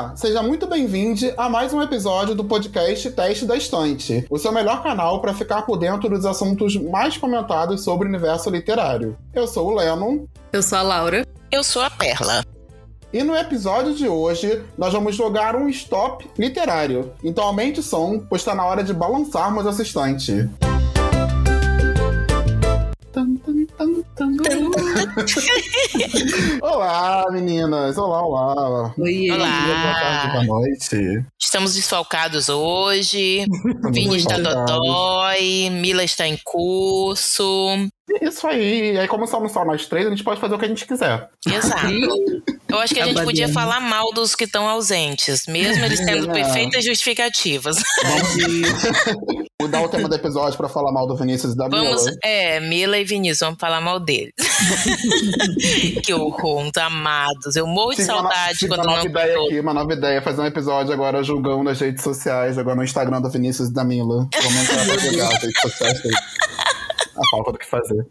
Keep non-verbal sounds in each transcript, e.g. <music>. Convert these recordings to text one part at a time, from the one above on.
Olá, seja muito bem-vindo a mais um episódio do podcast Teste da Estante, o seu melhor canal para ficar por dentro dos assuntos mais comentados sobre o universo literário. Eu sou o Lennon. Eu sou a Laura. Eu sou a Perla. E no episódio de hoje, nós vamos jogar um stop literário. Então aumente o som, pois está na hora de balançarmos essa estante. <laughs> olá, meninas! Olá, olá! Oi, Olá. Boa tarde, boa noite. Estamos desfalcados hoje. Vini está dodói, Mila está em curso. Isso aí. E aí, como somos só nós três, a gente pode fazer o que a gente quiser. Exato. Eu acho que a gente podia Abadiano. falar mal dos que estão ausentes, mesmo eles tendo É. perfeitas justificativas. Vamos <laughs> mudar o tema do episódio pra falar mal do Vinícius e da Vamos, Mila. é, Mila e Vinícius, vamos falar mal deles. <laughs> que horror, uns amados. Eu morro de Tive uma saudade tive quando uma nova não ideia aqui, uma nova ideia. Fazer um episódio agora julgando nas redes sociais, agora no Instagram do Vinícius e da Mila. Vamos entrar pra julgar as redes sociais. A falta do que fazer.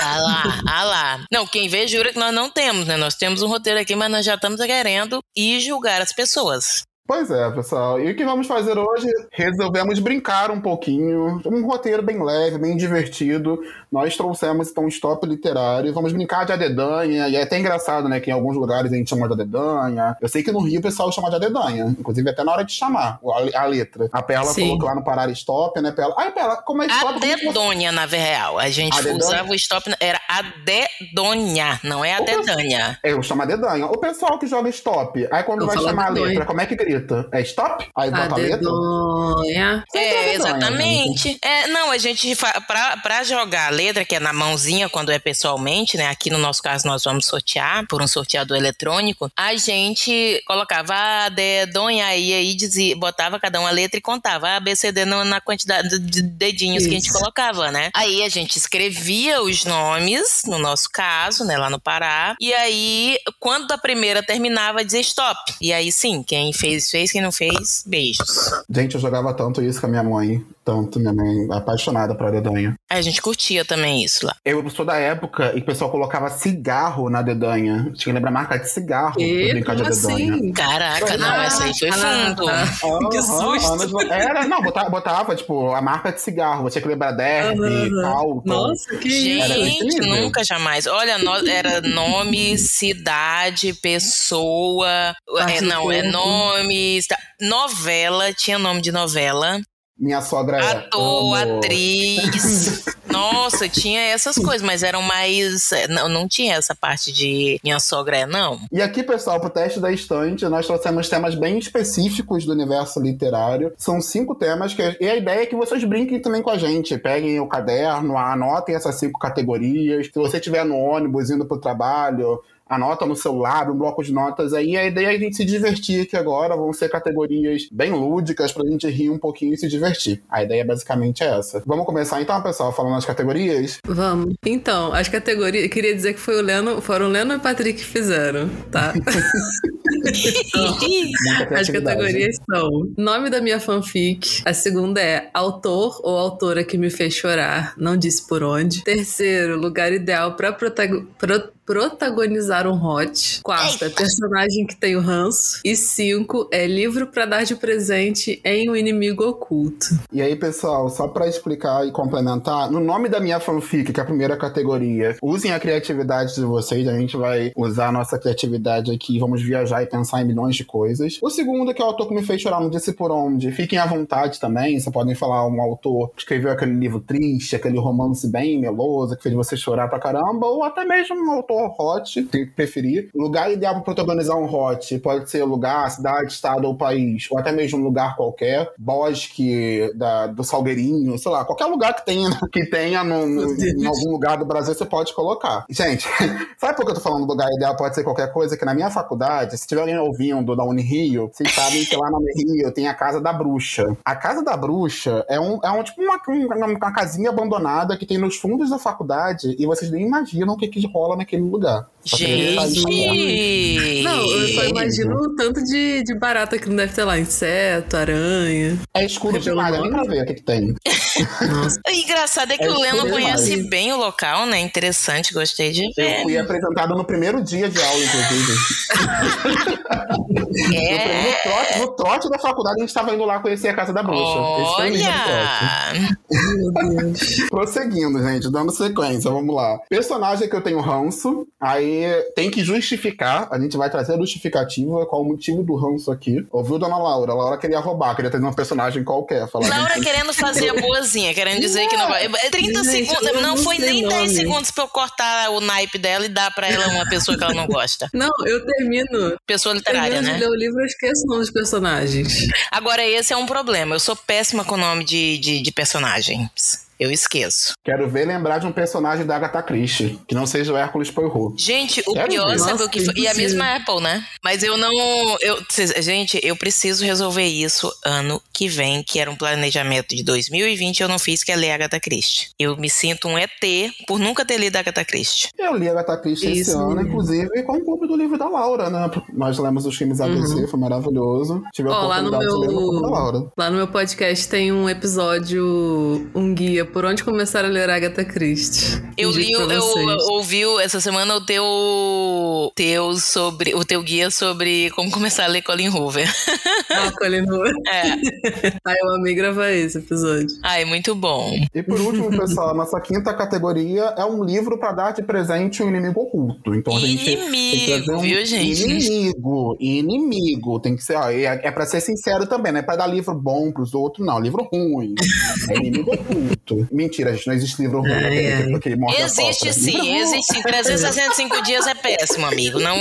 Ah lá, ah lá. Não, quem vê jura que nós não temos, né? Nós temos um roteiro aqui, mas nós já estamos querendo ir julgar as pessoas. Pois é, pessoal. E o que vamos fazer hoje? Resolvemos brincar um pouquinho. Um roteiro bem leve, bem divertido. Nós trouxemos então um stop literário. Vamos brincar de adedanha. E é até engraçado, né? Que em alguns lugares a gente chama de adedanha. Eu sei que no Rio o pessoal chama de adedanha. Inclusive até na hora de chamar a, a letra. A Perla Sim. colocou lá no parar stop, né, Perla? Ai, Perla, como é stop? Adedonha, na real. A gente Adedonha? usava o stop, era adedonha, não é adedanha. É, eu chamo adedanha. O pessoal que joga stop, aí quando Eu vai chamar a letra, como é que grita? É stop? Aí bota a letra? É, exatamente. É, não, a gente, pra, pra jogar a letra, que é na mãozinha, quando é pessoalmente, né? Aqui no nosso caso, nós vamos sortear por um sorteador eletrônico. A gente colocava a dedonha aí, aí dizia, botava cada uma letra e contava a ABCD na, na quantidade de dedinhos que a gente Isso. colocava, né? Aí a gente escrevia os nomes, no nosso caso, né? Lá no Pará. E aí, quando a primeira terminava, dizia stop. E aí sim, quem fez, fez, quem não fez, beijos. Gente, eu jogava tanto isso com a minha mãe. Tanto, minha mãe apaixonada por adedanha. Aí a gente curtia também isso lá. Eu sou da época em que o pessoal colocava cigarro na dedanha. Tinha que lembrar a marca de cigarro pra E brincar de como adedanha. assim? Caraca, não, Ah, essa aí foi ah, fundo. ah. Que susto. anos Era, não, botava, botava, tipo, a marca de cigarro. Você tinha que lembrar Derby. Calton. Nossa, que Gente, nunca jamais. Olha, no- era nome, cidade, pessoa. É, não, é nome. Novela, tinha nome de novela. Minha sogra é. Ator, amo. atriz. <laughs> Nossa, tinha essas coisas, mas eram mais. é, Não, não tinha essa parte de minha sogra é, não. E aqui, pessoal, pro teste da estante, nós trouxemos temas bem específicos do universo literário. São cinco temas que. E a ideia é que vocês brinquem também com a gente. Peguem o caderno, anotem essas cinco categorias. Se você estiver no ônibus indo pro trabalho. Anota no celular, um bloco de notas aí. A ideia é a gente se divertir aqui agora. Vão ser categorias bem lúdicas pra gente rir um pouquinho e se divertir. A ideia basicamente é essa. Vamos começar então, pessoal, falando as categorias? Vamos. Então, as categorias. Queria dizer que foi o Leno, foram o Leno e o Patrick que fizeram, tá? <laughs> As categorias são nome da minha fanfic. A segunda é autor ou autora que me fez chorar. Não disse por onde. Terceiro, lugar ideal pra protago- pro- protagonizar um hot. Quarto, é personagem que tem o ranço. E cinco, é livro pra dar de presente em um inimigo oculto. E aí, pessoal, só pra explicar e complementar, no nome da minha fanfic, que é a primeira categoria, usem a criatividade de vocês, a gente vai usar a nossa criatividade aqui, vamos viajar e pensar em milhões de coisas. O segundo, que é o autor que me fez chorar, não disse por onde, fiquem à vontade também, vocês podem falar um autor que escreveu aquele livro triste, aquele romance bem meloso, que fez você chorar pra caramba, ou até mesmo um autor hot, que preferir. O lugar ideal pra protagonizar um hot pode ser lugar, cidade, estado ou país, ou até mesmo um lugar qualquer, bosque da, do Salgueirinho, sei lá, qualquer lugar que tenha, <laughs> que tenha no, no- em algum lugar do Brasil, você pode colocar. Gente, <laughs> sabe por que eu tô falando lugar ideal pode ser qualquer coisa? Que na minha faculdade, se tiver alguém ouvindo da Unirio, vocês sabem que lá na Unirio tem a Casa da Bruxa. A Casa da Bruxa é um, é um tipo uma, uma, uma casinha abandonada que tem nos fundos da faculdade e vocês nem imaginam o que, que rola naquele lugar. Gente! Não, eu só imagino o tanto de, de barata que não deve ter lá. Inseto, aranha. É escuro demais, nem pra ver o que, que tem. Nossa. O engraçado é que É o Leno conhece demais. bem o local, né? Interessante, gostei de Eu ver. fui apresentado no primeiro dia de aula, inclusive. É. No, trote, no trote da faculdade, a gente tava indo lá conhecer a casa da bruxa. Esse foi o. Olha! Deus. <laughs> Prosseguindo, gente, dando sequência, vamos lá. Personagem que eu tenho ranço, aí tem que justificar, a gente vai trazer a justificativa, qual o motivo do ranço aqui. Ouviu, dona Laura? A Laura queria roubar, queria ter um personagem qualquer. Falar, Laura gente, querendo fazer a boazinha, querendo dizer que não vai. É 30 Gente, segundos, eu não não foi nem 10 nome. segundos pra eu cortar o naipe dela e dar pra ela uma pessoa que ela não gosta. <laughs> Não, eu termino. Pessoa literária, termino né? de ler o livro, eu esqueço o nome dos personagens. Agora, esse é um problema. Eu sou péssima com o nome de, de, de personagens. Eu esqueço. Quero ver lembrar de um personagem da Agatha Christie, que não seja o Hércules Poirot. Gente, o Sério, pior, gente? sabe Nossa, o que foi? E a mesma Apple, né? Mas eu não. Eu, gente, eu preciso resolver isso ano que vem, que era um planejamento de 2020, eu não fiz, que é ler Agatha Christie. Eu me sinto um ET por nunca ter lido Agatha Christie. Eu li Agatha Christie esse Isso ano, mesmo. inclusive com o clube do livro da Laura, né? Nós lemos os filmes ABC, foi maravilhoso. Tive a no oportunidade de ler no clube da Laura. meu, lá no meu podcast tem um episódio, um guia por onde começar a ler Agatha Christie. Eu li, eu ouvi essa semana o teu, teu sobre, o teu guia sobre como começar a ler Colin Hoover. <laughs> Ah, Colin Hoover. É. <laughs> Aí eu amei gravar esse episódio. Ai, muito bom. E por último, pessoal, nossa quinta categoria é um livro pra dar de presente um inimigo oculto. Então a gente tem que Inimigo, trazer um viu, gente? inimigo, inimigo. Tem que ser, ó, é, é pra ser sincero também, não é pra dar livro bom pros outros, não. Livro ruim. É inimigo oculto. Mentira, gente, não existe livro ruim. Ai, ai. morde a Existe sim, existe sim. 365 dias é péssimo, amigo. Não,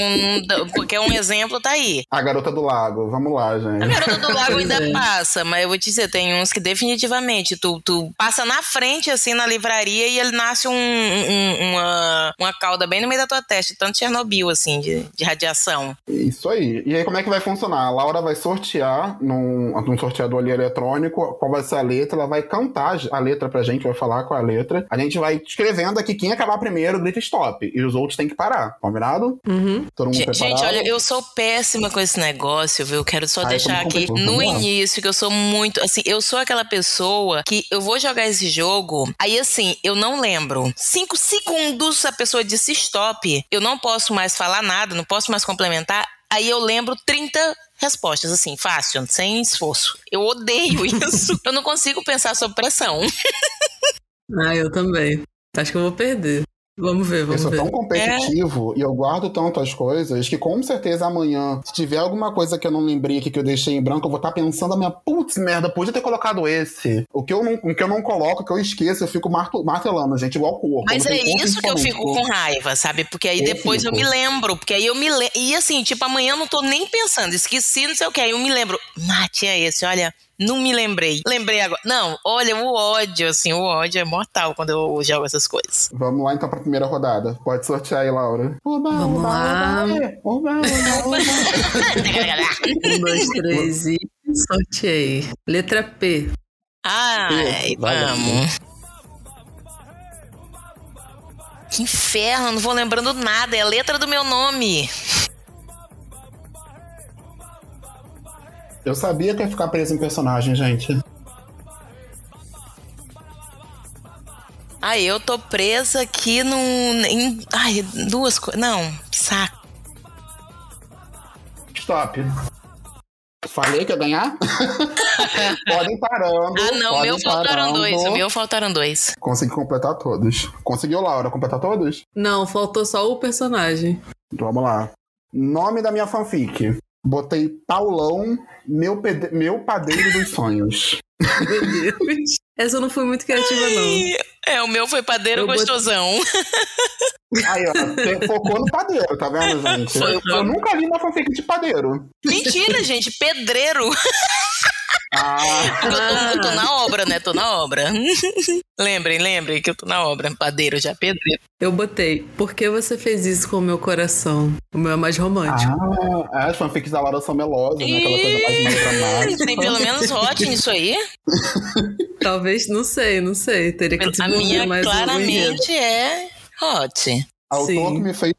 não- porque um exemplo tá aí. A Garota do Lago, vamos lá, A gente. Garota do Lago ainda é. passa, mas eu vou te dizer, tem uns que definitivamente tu, tu passa na frente, assim, na livraria e ele nasce um, um- uma, uma cauda bem no meio da tua testa, tanto Chernobyl, assim, de, de radiação. Isso aí. E aí, como é que vai funcionar? A Laura vai sortear num, num sorteador ali eletrônico qual vai ser a letra, ela vai cantar a letra pra gente, vai falar qual é a letra. A gente vai escrevendo aqui quem acabar primeiro, grita stop. E os outros têm que parar. Combinado? Uhum. Todo mundo Gente, preparado? gente, olha, eu sou péssima com esse negócio, viu? Eu quero só Ai, deixar aqui no vamos lá. início que eu sou muito. Assim, eu sou aquela pessoa que eu vou jogar esse jogo, aí assim, eu não lembro. Cinco segundos a pessoa disse stop, eu não posso mais falar nada, não posso mais complementar. Aí eu lembro 30 respostas, assim, fácil, sem esforço. Eu odeio <laughs> isso. eu não consigo pensar sob pressão. <laughs> Ah, eu também. Acho que eu vou perder. Vamos ver, Eu vamos sou ver. tão competitivo e eu guardo tanto as coisas que com certeza amanhã, se tiver alguma coisa que eu não lembrei aqui que eu deixei em branco, eu vou estar pensando a minha putz, merda, podia ter colocado esse. O que eu não, o que eu não coloco, o que eu esqueço, eu fico martelando, gente, igual corpo. Mas é isso que eu fico com raiva, sabe? Porque aí Eu depois eu fico. me lembro. Porque aí eu me lembro. E assim, tipo, amanhã eu não tô nem pensando. Esqueci, não sei o que. Aí eu me lembro. Ah, tinha esse, olha. Não me lembrei. Lembrei agora. Não, olha, o ódio, assim, o ódio é mortal quando eu jogo essas coisas. Vamos lá então pra primeira rodada. Pode sortear aí, Laura. Oba, Vamos oba, lá. Oba, oba, oba, oba. Um, dois, três e sorteei. Letra P. Ai, vai, vamos. Que inferno, não vou lembrando nada. É a letra do meu nome. Eu sabia que ia ficar preso em personagem, gente. Ai, eu tô presa aqui num. Em, ai, duas coisas. Não, saco. Stop. Falei que ia ganhar? <laughs> podem parando. Ah, não, meu faltaram parando. dois. O meu faltaram dois. Consegui completar todos. Conseguiu, Laura, completar todos? Não, faltou só o personagem. Então, vamos lá. Nome da minha fanfic. Botei Paulão, meu, meu padeiro dos sonhos. Meu Deus. Essa eu não fui muito criativa, não. É, o meu foi padeiro Eu botei- gostosão. Aí, ó, focou no padeiro, tá vendo, gente? Eu, eu nunca li uma fanfic de padeiro. Mentira, gente, pedreiro. Ah, Porque eu tô, tô na obra, né? Tô na obra. <laughs> lembrem, lembrem que eu tô na obra. Padeiro já, pedreiro. Eu botei. Por que você fez isso com o meu coração? O meu é mais romântico. ah, as fanfics da Laura são melosas, né? Aquela coisa mais melodramática. Tem pelo menos hot nisso aí. <laughs> Talvez, não sei, não sei. Teria que A minha claramente é hot. Autor Sim. que me fez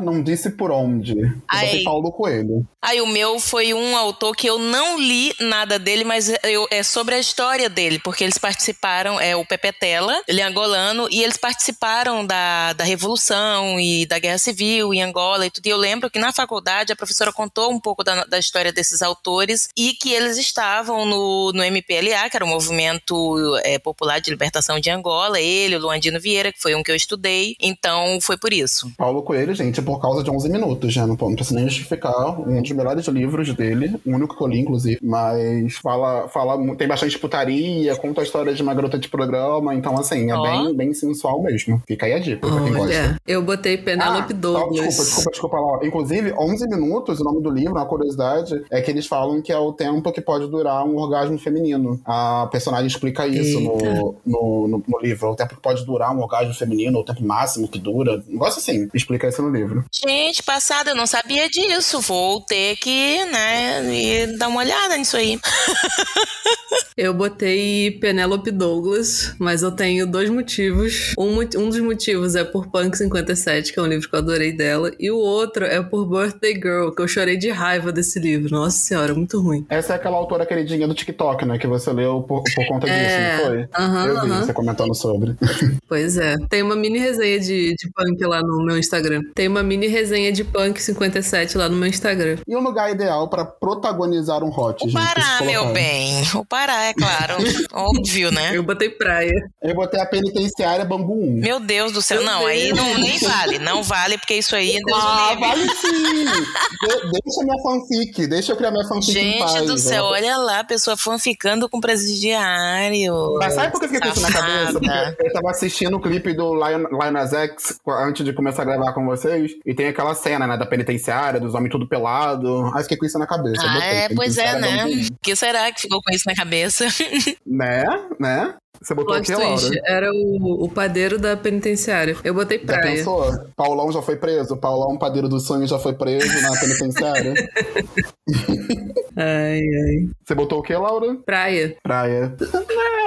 não disse por onde. Aí. Paulo Coelho. Aí o meu foi um autor que eu não li nada dele, mas eu, é sobre a história dele, porque eles participaram, é o Pepe Tela, ele é angolano, e eles participaram da, da Revolução e da Guerra Civil em Angola e tudo. E eu lembro que na faculdade a professora contou um pouco da, da história desses autores e que eles estavam no, no MPLA, que era o Movimento é, Popular de Libertação de Angola, ele, o Luandino Vieira, que foi um que eu estudei, então foi por isso. Paulo Coelho, gente, por causa de 11 minutos, já não, não precisa nem justificar. Um dos melhores livros dele, o único que eu li, inclusive. Mas fala, fala tem bastante putaria, conta a história de uma garota de programa, então assim, é Ó. bem, bem sensual mesmo. Fica aí a dica pra quem gosta. Olha, eu botei Penélope Ah, Douglas. Desculpa, desculpa, desculpa lá. Inclusive, 11 minutos, o nome do livro, uma curiosidade, é que eles falam que é o tempo que pode durar um orgasmo feminino. A personagem explica isso no, no, no, no livro. O tempo que pode durar um orgasmo feminino, o tempo máximo que dura. Um negócio assim. Explica isso no livro. Gente, passada, eu não sabia disso. Vou ter que, né, dar uma olhada nisso aí. <laughs> <laughs> Eu botei Penélope Douglas, mas eu tenho dois motivos. Um, um dos motivos é por Punk 57, que é um livro que eu adorei dela, e o outro é por Birthday Girl, que eu chorei de raiva desse livro. Nossa senhora, muito ruim. Essa é aquela autora queridinha do TikTok, né? Que você leu por, por conta disso, É. não foi? Aham, Eu vi aham. você comentando sobre. <laughs> Pois é. Tem uma mini resenha de, de punk lá no meu Instagram. Tem uma mini resenha de punk 57 lá no meu Instagram. E um lugar ideal pra protagonizar um hot, O gente? Pará, meu bem. O Pará, é claro. <laughs> Óbvio, né? Eu botei praia. Eu botei a penitenciária Bambu 1. Meu Deus do céu. Meu não, aí Deus. não, nem vale. Não vale, porque isso aí, Deus Ah, livre. vale sim! De- deixa minha fanfic, deixa eu criar minha fanfic em paz. Gente do céu, ó. olha lá, a pessoa fanficando com presidiário. Mas sabe por que eu fiquei com isso na cabeça? Porque eu tava assistindo o clipe do Lion, Lioness X antes de começar a gravar com vocês. E tem aquela cena, né, da penitenciária, dos homens tudo pelado. Aí fiquei com isso na cabeça. Ah, botei, é, pois é, né? O que será que ficou com isso na cabeça? 1. <laughs> Né? Né? Você botou Plot aqui, Laura? twist. Era o, o padeiro da penitenciária. Eu botei Já praia. pensou? Paulão já foi preso? Paulão, padeiro do sonho, já foi preso na penitenciária? <laughs> Ai, ai. Você botou o que, Laura? Praia. Praia.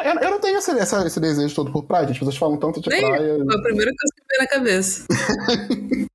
É, eu, eu não tenho esse, essa- esse desejo todo por praia, gente. As pessoas falam tanto de Nem praia. Foi o primeiro que eu veio na cabeça. <laughs>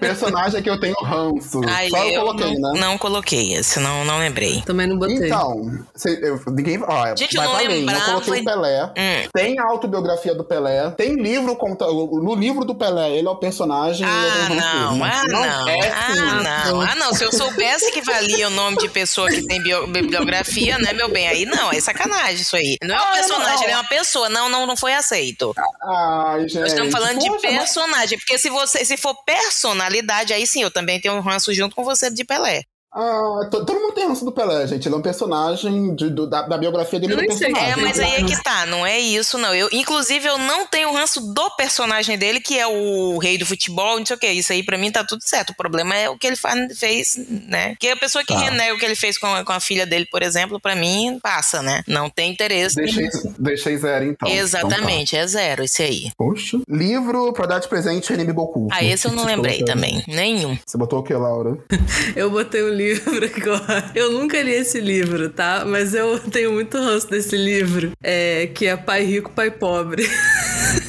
Personagem que eu tenho ranço. Ai, Só eu, coloquei, não, né? não coloquei esse, não, não lembrei. Também não botei. Então, cê- eu, ninguém. Ó, Gente, eu não. Eu lembrava coloquei e- o Pelé. Hum. Tem a autobiografia do Pelé. Tem livro conta. No livro do Pelé, ele é o personagem. e eu Ah, ranço não, ah, não, É, sim. ah, não, ah, não. Se eu soubesse que valia o nome de pessoa que tem bio- bibliografia, né, meu bem? Aí não, é sacanagem isso aí. Não é um Ah, eu não- personagem, ele é uma pessoa. Não, não, não foi aceito. Ai, gente. Nós estamos falando de Poxa, mas- personagem, porque se você se for personalidade, aí sim, eu também tenho um ranço junto com você de Pelé. Ah, to- todo mundo tem ranço do Pelé, gente. Ele é um personagem de- do- da, da biografia dele nem sei. É, mas aí é que tá, não é isso, não. Eu, inclusive, eu não tenho ranço do personagem dele, que é o rei do futebol, não sei o que. Isso aí, pra mim, tá tudo certo. O problema é o que ele faz, fez, né? Porque a pessoa que Tá. renega o que ele fez com a, com a filha dele, por exemplo, pra mim, passa, né? Não tem interesse. Deixei, deixei zero, então. Exatamente, é zero esse aí. Então tá. Poxa. Livro pra dar de presente inimigo oculto. Ah, esse eu não lembrei também. Nenhum. Você botou o que, Laura? <laughs> Eu botei livro <laughs> agora. Eu nunca li esse livro, tá? Mas eu tenho muito ranço desse livro. É, que é Pai Rico, Pai Pobre. <laughs>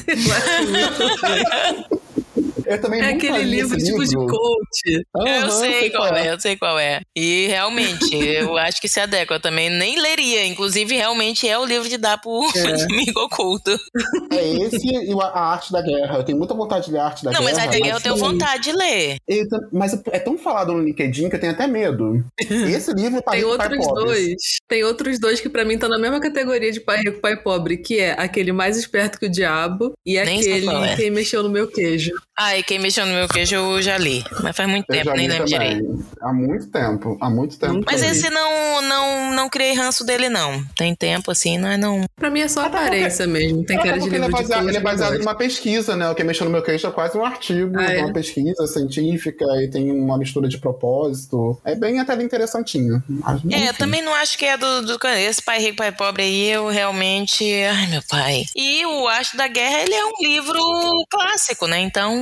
Eu acho muito. Eu também É aquele li livro esse tipo de coach. eu Aham, sei qual é, eu sei qual é. E realmente, <laughs> eu acho que se adequa. Eu também nem leria. Inclusive, realmente é o livro de dar pro É. <laughs> inimigo oculto. É esse e a arte da guerra. Eu tenho muita vontade de ler a arte da Não, guerra. mas a de guerra eu tenho não- vontade de ler. Eita, mas é tão falado no LinkedIn que eu tenho até medo. <laughs> Esse livro é para Tem outros dois. Tem outros dois que pra mim estão na mesma categoria de pai rico, pai pobre, que é aquele mais esperto que o diabo e Nem sei aquele qual é. quem mexeu no meu queijo. Ah, quem mexeu no meu queijo eu já li. Mas faz muito Eu tempo, nem lembro também. direito. Há muito tempo. Há muito tempo. Mas li. esse não, não, não criei ranço dele, não. Tem tempo assim, não é não. Pra mim é só Até aparência mesmo. Tem Até cara de porque ele é livro de baseado, coach ele é baseado numa pesquisa, né? O que mexeu no meu queixo é quase um artigo, Ah, é? uma pesquisa científica e tem uma mistura de propósito. É bem até interessantinho. Mas, É, eu também não acho que é do, do. Esse pai rico, pai pobre aí, eu realmente. Ai, meu pai. E o Arte da Guerra, ele é um livro clássico, né? Então,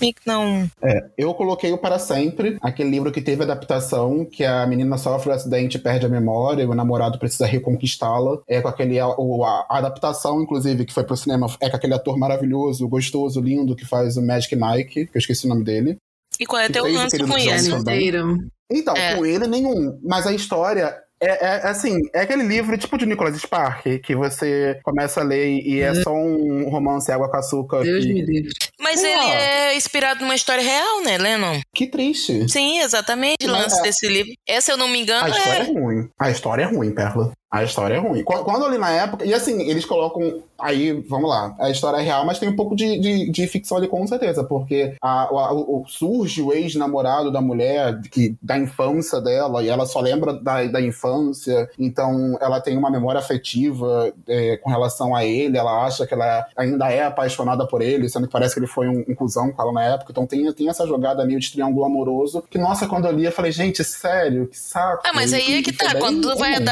meio que não. É, eu coloquei o Para Sempre, aquele livro que teve adaptação, que a menina sofre um acidente e perde a memória, e o namorado precisa reconquistá-la. É com aquele. a, a adaptação, inclusive, que foi pro cinema, é com aquele ator maravilhoso, gostoso, lindo, que faz o Magic Mike, que eu esqueci o nome dele. E qual é teu Querido com inteiro. Então, É. com ele nenhum. Mas a história é, é, assim, é aquele livro tipo de Nicholas Spark, que você começa a ler e é só um romance água com açúcar. Deus que, me livre. Mas Sei ele é inspirado numa história real, né, Lennon? que triste. Sim, exatamente. Lance é- desse livro. Essa, se eu não me A engano, história é. é ruim. A história é ruim, Perla. A história é ruim. Qu- Quando eu li na época, e assim, eles colocam. Aí, vamos lá. A história é real, mas tem um pouco de, de, de ficção ali, com certeza. Porque a, a- o- surge o ex-namorado da mulher, que, da infância dela, e ela só lembra da, da infância. Então, ela tem uma memória afetiva é, com relação a ele. Ela acha que ela ainda é apaixonada por ele, sendo que parece que ele foi um, um cuzão com ela na época. Então, tem, tem essa jogada meio de triângulo amoroso. Que, nossa, quando eu li, eu falei, gente, sério, que saco. Ah, mas aí é que tá. Quando tu vai ruim.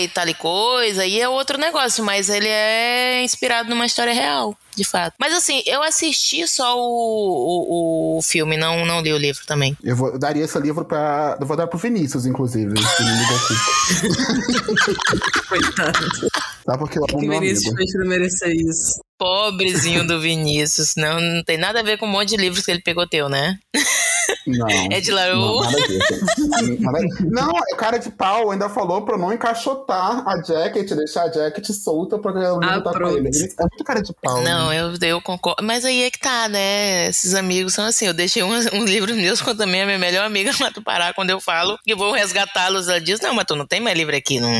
E tal e coisa, aí é outro negócio. Mas ele é inspirado numa história real, de fato. Mas assim, eu assisti só o, o, o filme, não, não li o livro também. Eu, vou, eu daria esse livro pra. Eu vou dar pro Vinícius, inclusive. <laughs> Coitado. Tá? Porque eu amo que meu Vinícius fez pra merecer isso? Pobrezinho do Vinícius. Não, não tem nada a ver com um monte de livros que ele pegou teu, né? Não. É Não, disso. Nada- Não, o cara de pau ainda falou pra eu não encaixotar a jacket, deixar a jacket solta pra eu Ah, lutar com ele. Ele É muito cara de pau. Não, né? eu, eu concordo. Mas aí é que tá, né? Esses amigos são assim. Eu deixei um, um livro meus com também a minha melhor amiga lá do Pará. Quando eu falo que vou resgatá-los, ela diz: Não, mas tu não tem mais livro aqui. Não,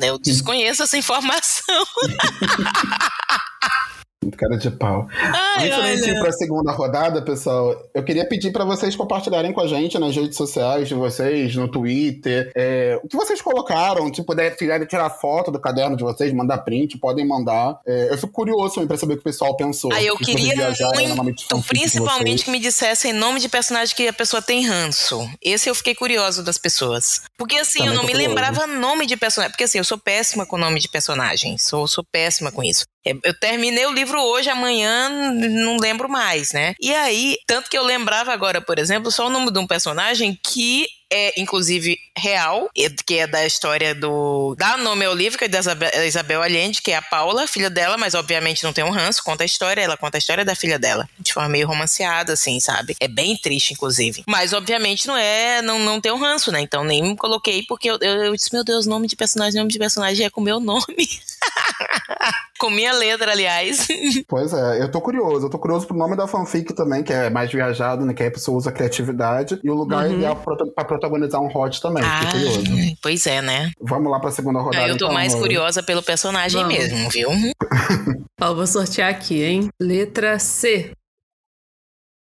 eu desconheço essa informação. <laughs> Muito cara de pau. Ai, Antes gente ir olha. pra segunda rodada, pessoal, eu queria pedir pra vocês compartilharem com a gente nas redes sociais de vocês, no Twitter, é, o que vocês colocaram, se puder tirar, tirar foto do caderno de vocês, mandar print, podem mandar. É, eu fico curioso também pra saber o que o pessoal pensou. Aí eu vocês queria de muito, de principalmente que me dissessem nome de personagem que a pessoa tem ranço. Esse eu fiquei curioso das pessoas. Porque assim, Também eu não me curioso. lembrava nome de personagem. Porque assim, eu sou péssima com nome de personagem. Sou, sou péssima com isso. É, Eu terminei o livro hoje, amanhã não lembro mais, né? E aí, tanto que eu lembrava agora, por exemplo, só o nome de um personagem que é, inclusive, real, que é da história do. Dá nome ao livro, que é da Isabel, Isabel Allende, que é a Paula, filha dela, mas obviamente não tem um ranço, conta a história, ela conta a história da filha dela, de forma meio romanceada, assim, sabe? É bem triste, inclusive. Mas, obviamente, não é. Não, não tem um ranço, né? Então nem coloquei, porque eu, eu, eu disse, meu Deus, nome de personagem, nome de personagem é com meu nome. <laughs> com minha letra, aliás. <laughs> Pois é, eu tô curioso. Eu tô curioso pro nome da fanfic também, que é mais viajado, né? Que aí a pessoa usa criatividade. E o lugar Uhum. ideal pra, pra protagonizar um hot também. Ah, Fiquei curioso. pois é, né? Vamos lá pra segunda rodada. eu tô então, mais curiosa pelo personagem Vamos. mesmo, viu? <laughs> Ó, vou sortear aqui, hein? Letra C.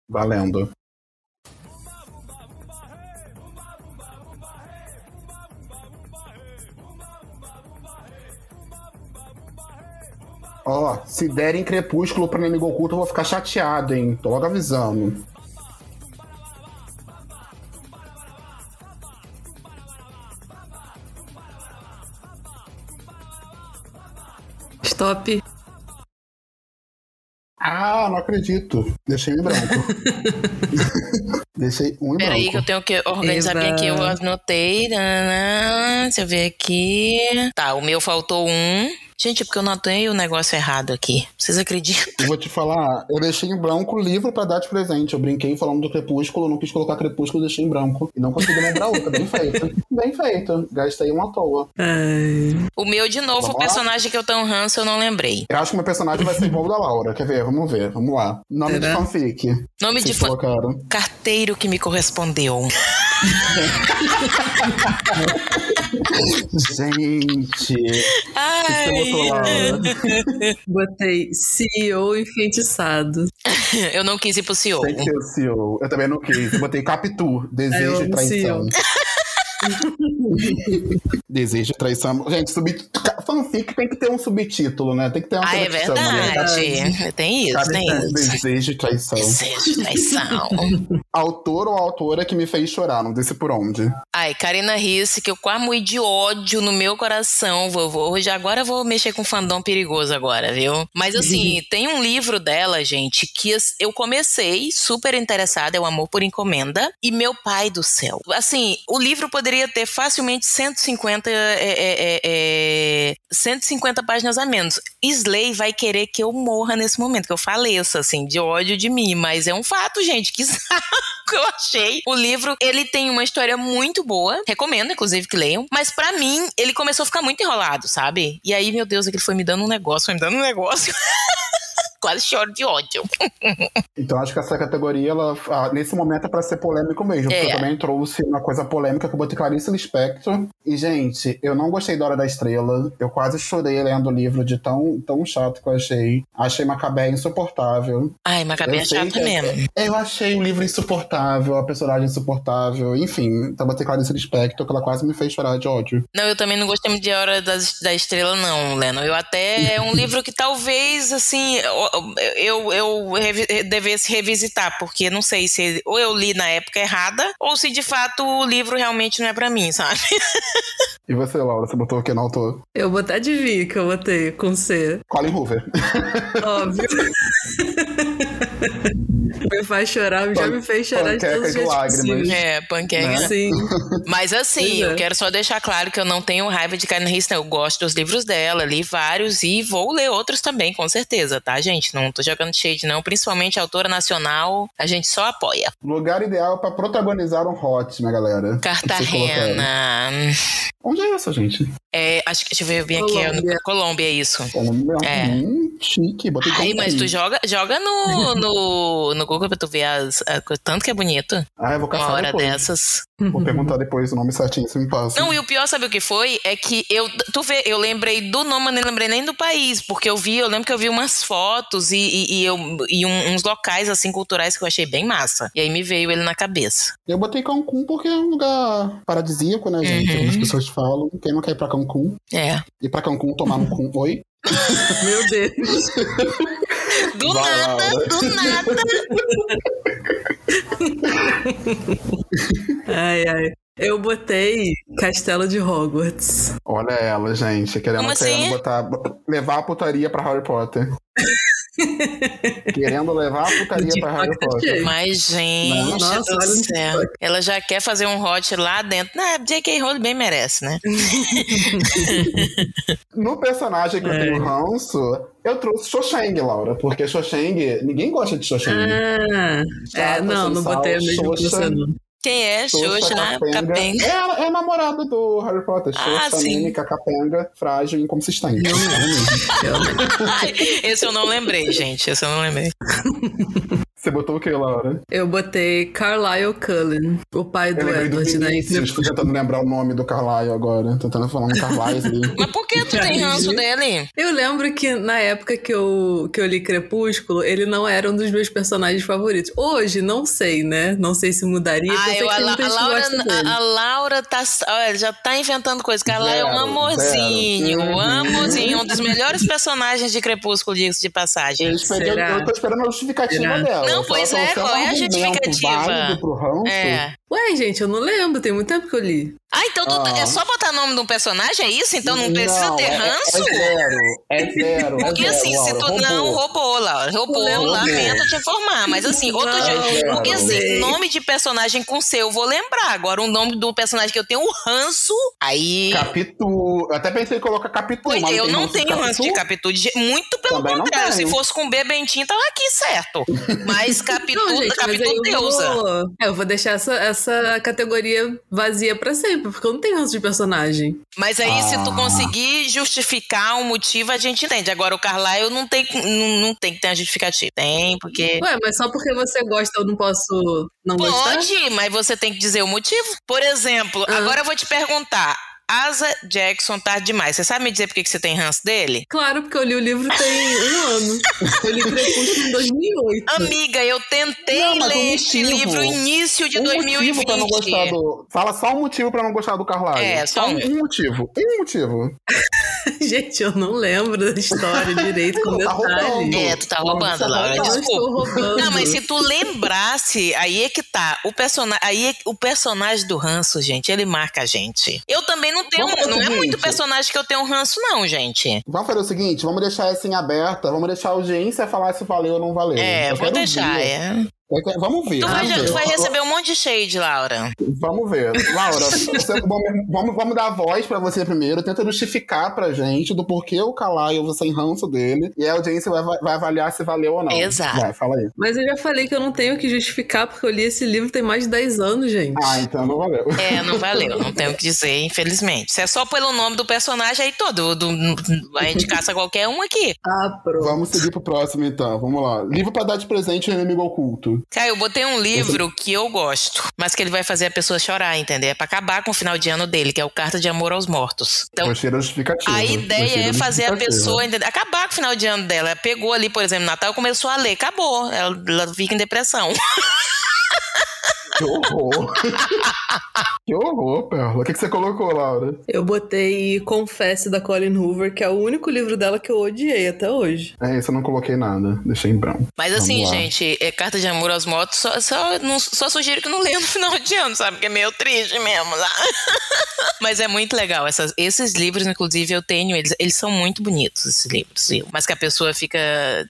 Valendo. Ó, se derem crepúsculo pra inimigo oculto, eu vou ficar chateado, hein? Tô logo avisando. Stop. Ah, não acredito. Deixei em branco. <laughs> Deixei um em Peraí, que eu branco. tenho que organizar bem aqui. Eu anotei. Deixa eu ver aqui. Tá, o meu faltou um. Gente, é porque eu notei o negócio errado aqui. Vocês acreditam? Eu vou te falar, eu deixei em branco o livro pra dar de presente. Eu brinquei falando do crepúsculo, não quis colocar crepúsculo, deixei em branco. E não consegui lembrar outra. Bem feito. Bem feito. Gastei uma à toa. Ai. O meu, de novo, Vamos o lá? personagem que eu tenho ranço, eu não lembrei. Eu acho que meu personagem vai ser igual o da Laura. Quer ver? Vamos ver. Vamos lá. Nome Será? de fanfic. Nome de colocaram. Carteiro que me correspondeu. <laughs> Gente. O Ai? Botei CEO enfeitiçado. eu não quis ir pro CEO. Tem que ter o CEO. Eu também não quis. Botei Capitu. <laughs> Desejo e traição. <laughs> Desejo traição. Gente, sub... fanfic tem que ter um subtítulo, né? Tem que ter uma Ah, é né? verdade. Tem isso, tem isso. Desejo e traição. Desejo, traição. <laughs> Autor ou autora que me fez chorar, não disse por onde. Ai, Karina Risse, que eu quase morri de ódio no meu coração, vovô. Hoje agora eu vou mexer com fandom perigoso agora, viu? Mas assim, <laughs> tem um livro dela, gente, que eu comecei super interessada, é o Amor por Encomenda, e meu pai do céu. Assim, o livro poderia ter facilmente 150 é, é, é, é, 150 páginas a menos. Slay vai querer que eu morra nesse momento, que eu faleça, assim, de ódio de mim. Mas é um fato, gente, que <laughs> que eu achei. O livro, ele tem uma história muito boa. Recomendo, inclusive, que leiam. Mas para mim, ele começou a ficar muito enrolado, sabe? E aí, meu Deus, aquele foi me dando um negócio, foi me dando um negócio. <laughs> quase choro de ódio. <laughs> então acho que essa categoria, ela, nesse momento, é pra ser polêmico mesmo. É. Porque eu também trouxe uma coisa polêmica que eu botei Clarice Lispector. E, gente, eu não gostei da Hora da Estrela. Eu quase chorei lendo o livro de tão, tão chato que eu achei. Achei Macabé insuportável. Ai, Macabé é chato é, mesmo. Eu achei o livro insuportável, a personagem insuportável. Enfim, então botei Clarice Lispector, que ela quase me fez chorar de ódio. Não, eu também não gostei muito de Hora da, da Estrela, não, Leno. Eu até. É um <laughs> livro que talvez, assim eu, eu devesse revisitar, porque não sei se ou eu li na época errada, ou se de fato o livro realmente não é para mim, sabe? <laughs> E você, Laura, você botou o que no autor? Eu vou até adivinhar que eu botei com C. Colin Hoover. Óbvio. <laughs> <laughs> me faz chorar, já me fez chorar de todos os jeitos lágrimas. É, panqueca. Né? Sim. <laughs> Mas assim, é. eu quero só deixar claro que eu não tenho raiva de Karen Riston. Eu gosto dos livros dela, li vários e vou ler outros também, com certeza, tá, gente? Não tô jogando shade, não. Principalmente a autora nacional, a gente só apoia. Lugar ideal para protagonizar um hot, minha galera. Cartagena. Onde é essa, gente? É, acho que deixa eu ver bem aqui. É Colômbia, é isso. Colômbia. É. Hum, chique. Botei Ai, mas tu joga, joga no, no, no Google pra tu ver as, a, tanto que é bonito. Ah, eu vou caçar Uma hora depois. dessas. Vou <laughs> perguntar depois o nome certinho, se me passa. Não, e o pior, sabe o que foi? É que eu, tu vê, eu lembrei do nome, mas não lembrei nem do país, porque eu vi, eu lembro que eu vi umas fotos e, e, e eu, e um, uns locais, assim, culturais que eu achei bem massa. E aí me veio ele na cabeça. Eu botei Cancún porque é um lugar paradisíaco, né, gente? Uhum. As pessoas falam. Quem não quer ir pra Cancún? É. Ir pra Cancún tomar no cu. Oi? <laughs> Meu Deus. <laughs> Do Vai, nada, do nada. <laughs> ai, ai. Eu botei Castelo de Hogwarts. Olha ela, gente. Querendo, Como assim? botar, levar a putaria pra Harry Potter. Querendo levar a putaria pra Harry Potter. Mas, gente Nossa, do céu. Ela já quer fazer um hot lá dentro. Né, J.K. Rowling bem merece, né? <laughs> no personagem que é. eu tenho ranço, eu trouxe Xoxeng, Laura, porque Xoxeng, ninguém gosta de Xoxeng. Ah, é, não, não botei a mesma Xoxa, quem é? Xuxa, né? Capenga. É, é a namorada do Harry Potter. Ah, Xuxa, mímica, capenga, frágil e inconsistente. Esse eu não lembrei, gente. Esse eu não lembrei. <laughs> Você botou o que, Laura? Eu botei Carlisle Cullen, o pai do Edward da Estou tentando lembrar o nome do Carlisle agora. Tentando falar no Carlisle. <laughs> Mas por que tu tem ranço dele? Eu lembro que na época que eu, que eu li Crepúsculo, ele não era um dos meus personagens favoritos. Hoje, não sei, né? Não sei se mudaria. Ah, eu, a, a, Laura, a, a, Laura tá, olha, já tá inventando coisa. Carlisle é um amorzinho. Um amorzinho. Um dos melhores personagens de Crepúsculo, disso de passagem. Eu, esperei, eu tô esperando a justificativa Será? dela. Não, pois é, qual é a justificativa? Pro ranço, é. Ué, gente, eu não lembro, tem muito tempo que eu li. Ah, então tu, é ah. só botar nome de um personagem, é isso? Então não, não precisa ter é, é ranço? É, zero, é zero. Porque é assim, zero, se tu roubou. não roubou, Laura, roubou, roubou. lamento te informar. Mas assim, outro não, dia. Porque assim, nome de personagem com C eu vou lembrar. Agora, o nome do personagem que eu tenho um ranço, aí. Capitu. Eu até pensei em colocar Capitu. Pois mas eu não tenho ranço de Capitu. Muito pelo Também contrário. Se fosse com B Bentinho, tava aqui certo. Mas <laughs> Capitu, não, gente, Capitu mas deusa. Vou... Eu vou deixar essa, essa categoria vazia pra sempre, porque eu não tenho ranço de personagem. Mas aí, ah. se tu ah. conseguir justificar um motivo, a gente entende. Agora, o Carlyle não tem, não, não tem que ter uma justificativa. Tem, porque. Ué, mas só porque você gosta, eu não posso não Pode, gostar? Pode, mas você tem que dizer o motivo. Por exemplo, ah. agora eu vou te perguntar. Asa Jackson tarde tá demais. Você sabe me dizer por que você tem ranço dele? Claro, porque eu li o livro tem um ano. Eu li Crepúsculo em 2008. Amiga, eu tentei não, ler um este livro início de um 2020. Motivo pra não gostar do... Fala só um motivo pra não gostar do Carlyle. É, só, só um. um motivo. Um motivo. <laughs> Gente, eu não lembro da história direito com tá detalhes. É, tu tá roubando, tá Laura. Desculpa. Roubando. Não, mas se tu lembrasse, aí é que tá. O personagem, aí é, o personagem do ranço, gente, ele marca a gente. Eu também não tenho, não é muito personagem que eu tenho ranço não, gente. Vamos fazer o seguinte, vamos deixar essa em aberta, vamos deixar a audiência falar se valeu ou não valeu. É, eu vou deixar, ver. é. É vamos ver. Tu vai, vamos, tu ver. vai receber um monte de shade, Laura. vamos ver. Laura, <laughs> você, vamos, vamos, dar voz pra você primeiro. Tenta justificar pra gente do porquê o Kalaio você em ranço dele. E a audiência vai, vai avaliar se valeu ou não. Exato. Vai, fala aí. Mas eu já falei que eu não tenho que justificar porque eu li esse livro tem mais de 10 anos, gente. Ah, então não valeu. É, não valeu, não tenho o que dizer, infelizmente. Se é só pelo nome do personagem aí todo, do, a gente caça qualquer um aqui. Ah, pronto. Vamos seguir pro próximo então. Vamos lá. Livro pra dar de presente ao inimigo oculto. Cara, eu botei um livro que eu gosto, mas que ele vai fazer a pessoa chorar, entendeu? É pra acabar com o final de ano dele, que é o Carta de Amor aos Mortos. Então, a ideia é fazer a pessoa acabar com o final de ano dela. Ela pegou ali, por exemplo, Natal e começou a ler, acabou. Ela, ela fica em depressão. <laughs> Que horror. que horror, Perla. O que, que você colocou, Laura? Eu botei Confesse da Colin Hoover, que é o único livro dela que eu odiei até hoje. É isso, eu não coloquei nada. Deixei em branco. Mas Vamos assim, lá. gente, é Carta de Amor aos Mortos, só, só, não- só sugiro que não leia no <laughs> final de ano, sabe? Porque é meio triste mesmo. Tá? <laughs> Mas é muito legal. Essas- esses livros, inclusive, eu tenho, eles, eles são muito bonitos, esses livros. Mas que a pessoa fica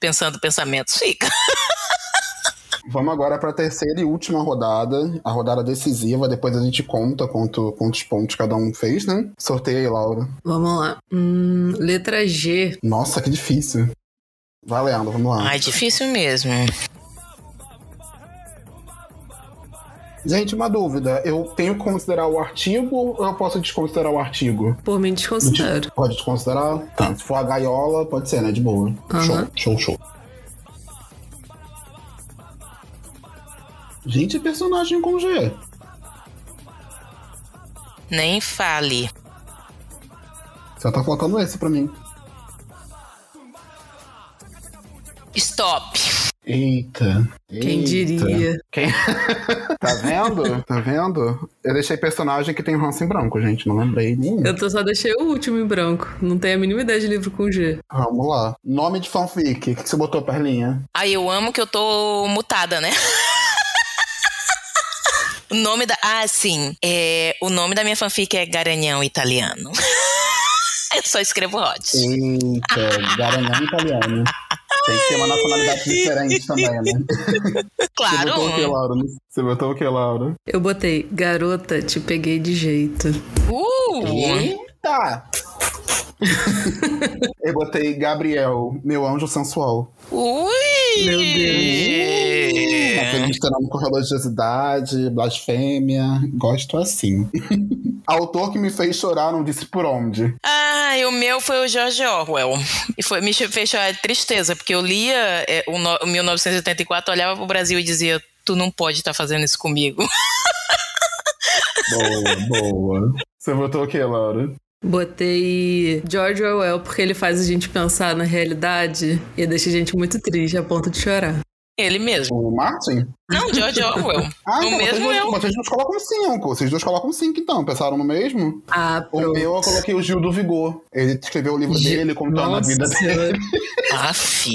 pensando pensamentos, fica. <laughs> Vamos agora pra terceira e última rodada. A rodada decisiva. Depois a gente conta quanto, quantos pontos cada um fez, né? Sorteia aí, Laura. Vamos lá. Hum, letra G. Nossa, que difícil. Valendo, vamos lá. Ai, difícil mesmo. Gente, uma dúvida. Eu tenho que considerar o artigo ou eu posso desconsiderar o artigo? Por mim, desconsidero. Pode desconsiderar? Tá. Se for a gaiola, pode ser, né? De boa. Aham. Show, show, show. Gente, personagem com G. Nem fale. Só tá faltando esse pra mim. Stop. Eita. Quem eita. diria? Quem... <laughs> tá vendo? Tá vendo? Eu deixei personagem que tem ranço em branco, gente. Não lembrei nenhum. Eu tô- só deixei o último em branco. Não tenho a mínima ideia de livro com G. Vamos lá. Nome de fanfic. O que que você botou, Perlinha? Ai, eu amo que eu tô mutada, né? <laughs> O nome da. Ah, sim. É, o nome da minha fanfic é Garanhão Italiano. <laughs> Eu só escrevo hot. Eita, Garanhão italiano. Tem que ter uma nacionalidade diferente também, né? Você Claro. botou o que, Laura? Você botou o que, Laura? Eu botei Garota, te peguei de jeito. Uh! Eita! Eu botei Gabriel, meu anjo sensual. Ui! Meu Uma coisa misturando com religiosidade, blasfêmia. Gosto assim. <laughs> Autor que me fez chorar, não disse por onde. Ah, e o meu foi o George Orwell. E foi, me fez chorar de tristeza, porque eu lia é, o, no, o 1984, olhava pro Brasil e dizia: Tu não pode estar fazendo isso comigo. <laughs> Boa, boa. Você botou o que, Laura? Botei George Orwell porque ele faz a gente pensar na realidade e deixa a gente muito triste a ponto de chorar. Ele mesmo. O Martin? Não, George Orwell. <laughs> Ah, o então vocês, mesmo dois, eu. vocês dois colocam cinco. Vocês dois colocam cinco, então. Pensaram no mesmo? Ah, O pronto. meu eu coloquei o Gil do Vigor. Ele escreveu o livro dele contando a vida Senhora. dele <laughs> Aff.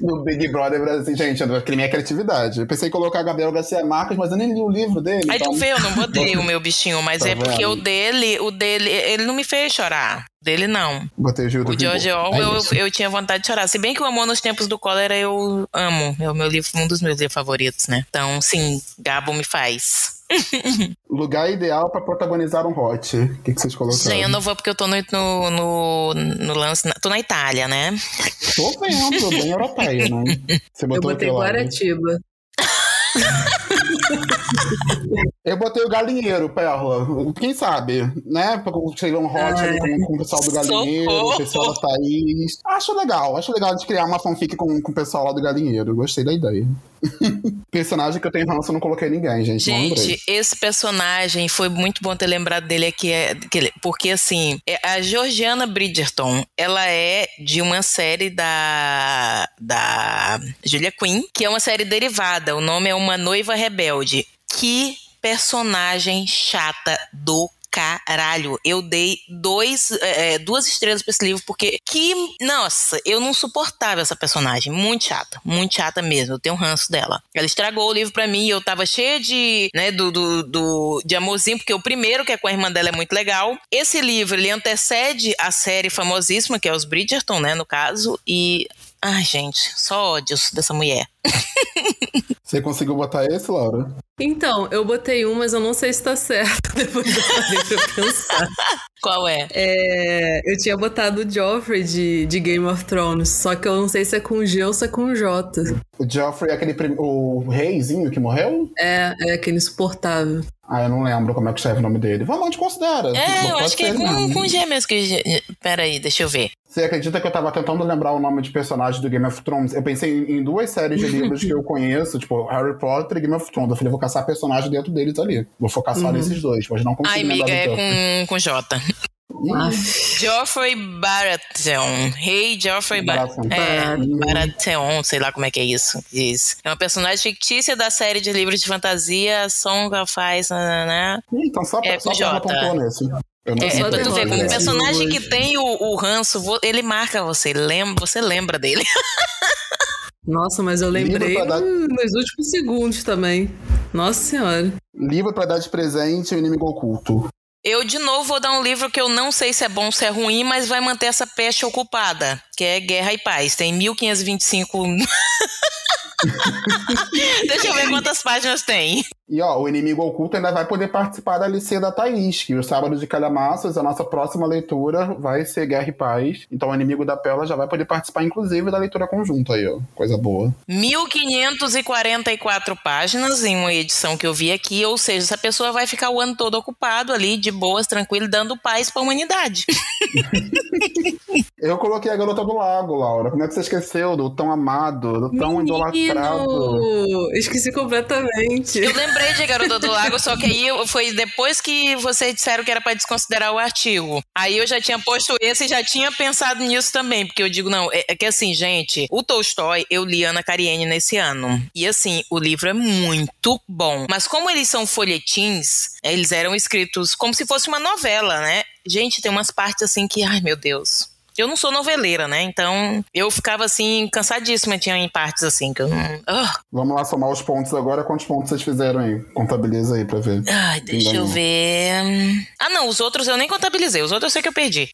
no Big Brother Brasil. Gente, aquele minha criatividade. Eu pensei em colocar Gabriel Garcia Marques, mas eu nem li o livro dele. Aí então... tu vê, eu não botei o meu bichinho, mas Tá é porque vendo? o dele, o dele, ele não me fez chorar. O Dele não. Botei o Gil do O George Vigor. Orwell, É eu, eu tinha vontade de chorar. Se bem que o Amor nos Tempos do Cólera eu amo. É o meu livro, um dos meus livros favoritos, né? Então, sim, Gabo me faz. <laughs> Lugar ideal pra protagonizar um hot. O que, que vocês colocaram? Gente, eu não vou porque eu tô no, no, no, no lance. na- tô na Itália, né? Tô vendo, bem europeia, né? Você Eu botou o botei? Guaratiba. Eu botei o galinheiro, Perla. Quem sabe, né? Escrever um hot ali com, com o pessoal do galinheiro, Socorro. o pessoal da Thaís. Acho legal, acho legal de criar uma fanfic com, com o pessoal lá do galinheiro. Gostei da ideia. <laughs> Personagem que eu tenho ranço, eu não coloquei ninguém, gente. Gente, esse personagem foi muito bom ter lembrado dele aqui, é, ele- porque assim, é, a Georgiana Bridgerton, ela é de uma série da, da Julia Quinn, que é uma série derivada, o nome é Uma Noiva Rebelde. Que personagem chata do caralho. Eu dei dois, é, duas estrelas pra esse livro, porque que. Nossa, eu não suportava essa personagem. Muito chata. Muito chata mesmo. Eu tenho um ranço dela. Ela estragou o livro pra mim e eu tava cheia de. né, do, do, do- de amorzinho, porque o primeiro, que é com a irmã dela, é muito legal. Esse livro, ele antecede a série famosíssima, que é os Bridgerton, né, no caso. E. Ai, gente, só ódios dessa mulher. <laughs> Você conseguiu botar esse, Laura? Então, eu botei um, mas eu não sei se tá certo. <laughs> Depois eu parei pra pensar. Qual é? É, eu tinha botado o Joffrey de, de Game of Thrones, só que eu não sei se é com G ou se é com J. O Joffrey é aquele prim... o reizinho que morreu? É, é aquele insuportável. Ah, eu não lembro como é que escreve o nome dele. Vamos, gente considera. É, Não eu acho que é com, com G mesmo. Que... Peraí, deixa eu ver. Você acredita que eu tava tentando lembrar o nome de personagem do Game of Thrones? Eu pensei em, em duas séries de livros que eu <laughs> conheço, tipo Harry Potter e Game of Thrones. Eu falei, vou caçar personagem dentro deles ali. Vou focar só nesses dois, mas não consigo Ai, lembrar amiga, é Joffrey. com, com J. Geoffrey Baratheon. Rei Geoffrey Baratheon. Baratheon. É, Baratheon, sei lá como é que é isso. Diz. É uma personagem fictícia da série de livros de fantasia Song of Ice, né? Ih, Então só, É só pontuou nesse. Eu não É, é pra tu ver como o personagem Hoje. que tem o, o ranço, ele marca você, lembra, você lembra dele. <laughs> Nossa, mas eu lembrei dar- hum, nos últimos segundos também. Nossa senhora. Livro pra dar de presente, o inimigo oculto. Eu, de novo, vou dar um livro que eu não sei se é bom ou se é ruim, mas vai manter essa peste ocupada, que é Guerra e Paz. Tem 1525. <laughs> Deixa eu ver quantas páginas tem. E ó, o inimigo oculto ainda vai poder participar da LC da Thaís, que os sábados de calhamaços, a nossa próxima leitura vai ser Guerra e Paz. Então o inimigo da Pela já vai poder participar, inclusive, da leitura conjunta aí, ó. Coisa boa. 1544 páginas em uma edição que eu vi aqui, ou seja, essa pessoa vai ficar o ano todo ocupado ali, de boas, tranquilo, dando paz pra humanidade. <laughs> Eu coloquei a Garota do Lago, Laura. Como é que você esqueceu do tão amado, do tão idolatrado? Menino! Esqueci completamente. Eu lembrei de Garota do Lago, só que aí foi depois que vocês disseram que era pra desconsiderar o artigo. Aí eu já tinha posto esse e já tinha pensado nisso também, porque eu digo, não, é, é que assim, gente, o Tolstói, eu li Ana Karenina nesse ano. E assim, o livro é muito bom. Mas como eles são folhetins, eles eram escritos como se fosse uma novela, né? Gente, tem umas partes assim que, ai meu Deus. Eu não sou noveleira, né? Então eu ficava assim, cansadíssima. Tinha em partes assim que eu não. Ah, Vamos lá somar os pontos agora. Quantos pontos vocês fizeram aí? Contabiliza aí pra ver. Ai, deixa eu ver. Ah, não, os outros eu nem contabilizei. Os outros eu sei que eu perdi.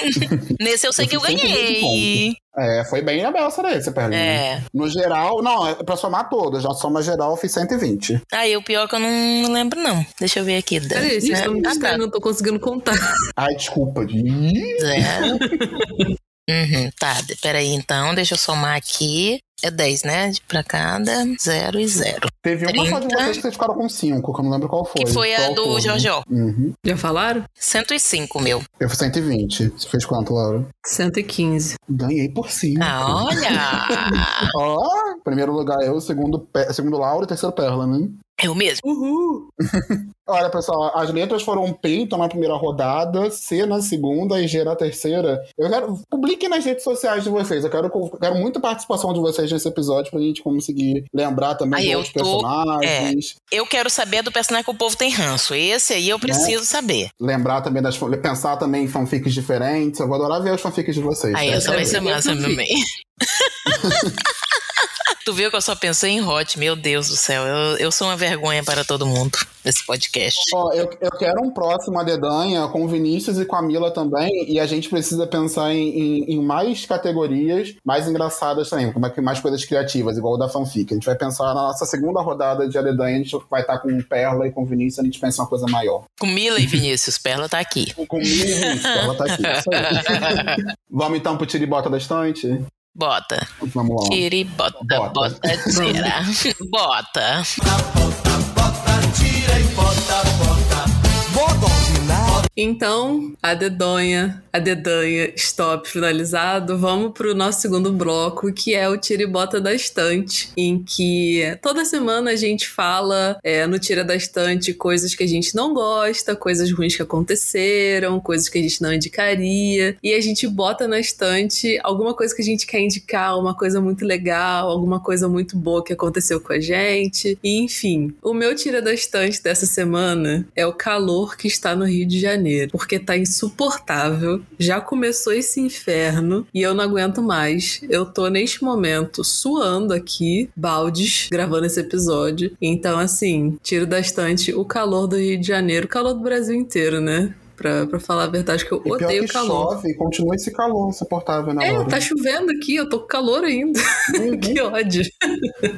<laughs> Nesse eu sei Eu que eu fiz 120 ganhei. É, foi bem a beça desse, Perlinha. É. No geral, não, é pra somar todas. Já soma geral, eu fiz 120. Aí o pior é que eu não lembro, não. Deixa eu ver aqui. Peraí, vocês É, estão me ah, tá. distraindo, não tô conseguindo contar. Ai, desculpa. Zero. <laughs> Uhum, tá, peraí então, deixa eu somar aqui. É 10, né? De pra cada, zero e zero. Teve uma só de 30. vocês que vocês ficaram com 5, que eu não lembro qual foi. Que foi a do foi? Jorjó. Uhum. Já falaram? 105, meu. Eu fui 120. Você fez quanto, Laura? 115. Ganhei por cima. Ah, olha! <laughs> Ó, primeiro lugar eu, segundo, segundo Laura e terceiro Perla, né? Eu mesmo. Uhul! <laughs> Olha, pessoal, as letras foram P, então na primeira rodada, C na segunda e G na terceira. Eu quero. Publiquem nas redes sociais de vocês. Eu quero, eu quero muita participação de vocês nesse episódio pra gente conseguir lembrar também tô- personagens. Eu quero saber do personagem que o povo tem ranço. Esse aí eu preciso saber. Lembrar também das. Pensar também em fanfics diferentes. Eu vou adorar ver os fanfics de vocês. Aí tá? essa vai ser é massa também. <laughs> tu viu que eu só pensei em hot, meu Deus do céu. Eu, eu sou uma vergonha para todo mundo nesse podcast. Ó, eu, eu quero um próximo a Dedanha com o Vinícius e com a Mila também. E a gente precisa pensar em, em- em mais categorias mais engraçadas também, como é que mais coisas criativas, igual o da fanfic. A gente vai pensar na nossa segunda rodada de Adedanha, a gente vai estar com Perla e com Vinícius, a gente pensa em uma coisa maior. Com Mila e Vinícius, Perla tá aqui. Com Mila e Vinícius, ela tá aqui. <laughs> Vamos então pro Tiribota da Estante? Bota. Vamos lá. Tira e bota, Bota. bota, tira. Bota. <laughs> Então, a dedonha, a dedanha, stop finalizado. Vamos pro nosso segundo bloco, que é o Tira e Bota da Estante, em que toda semana a gente fala é, no Tira da Estante coisas que a gente não gosta, coisas ruins que aconteceram, coisas que a gente não indicaria, e a gente bota na estante alguma coisa que a gente quer indicar, uma coisa muito legal, alguma coisa muito boa que aconteceu com a gente, e enfim. O meu Tira da Estante dessa semana é o calor que está no Rio de Janeiro, porque tá insuportável. Já começou esse inferno e eu não aguento mais. Eu tô neste momento suando aqui, baldes, gravando esse episódio. Então, assim, tiro da estante o calor do Rio de Janeiro, o calor do Brasil inteiro, né? pra, pra falar a verdade, que eu E odeio que calor. chove e continua esse calor insuportável, né, É, tá chovendo aqui, eu tô com calor ainda. Uhum. <laughs> que ódio.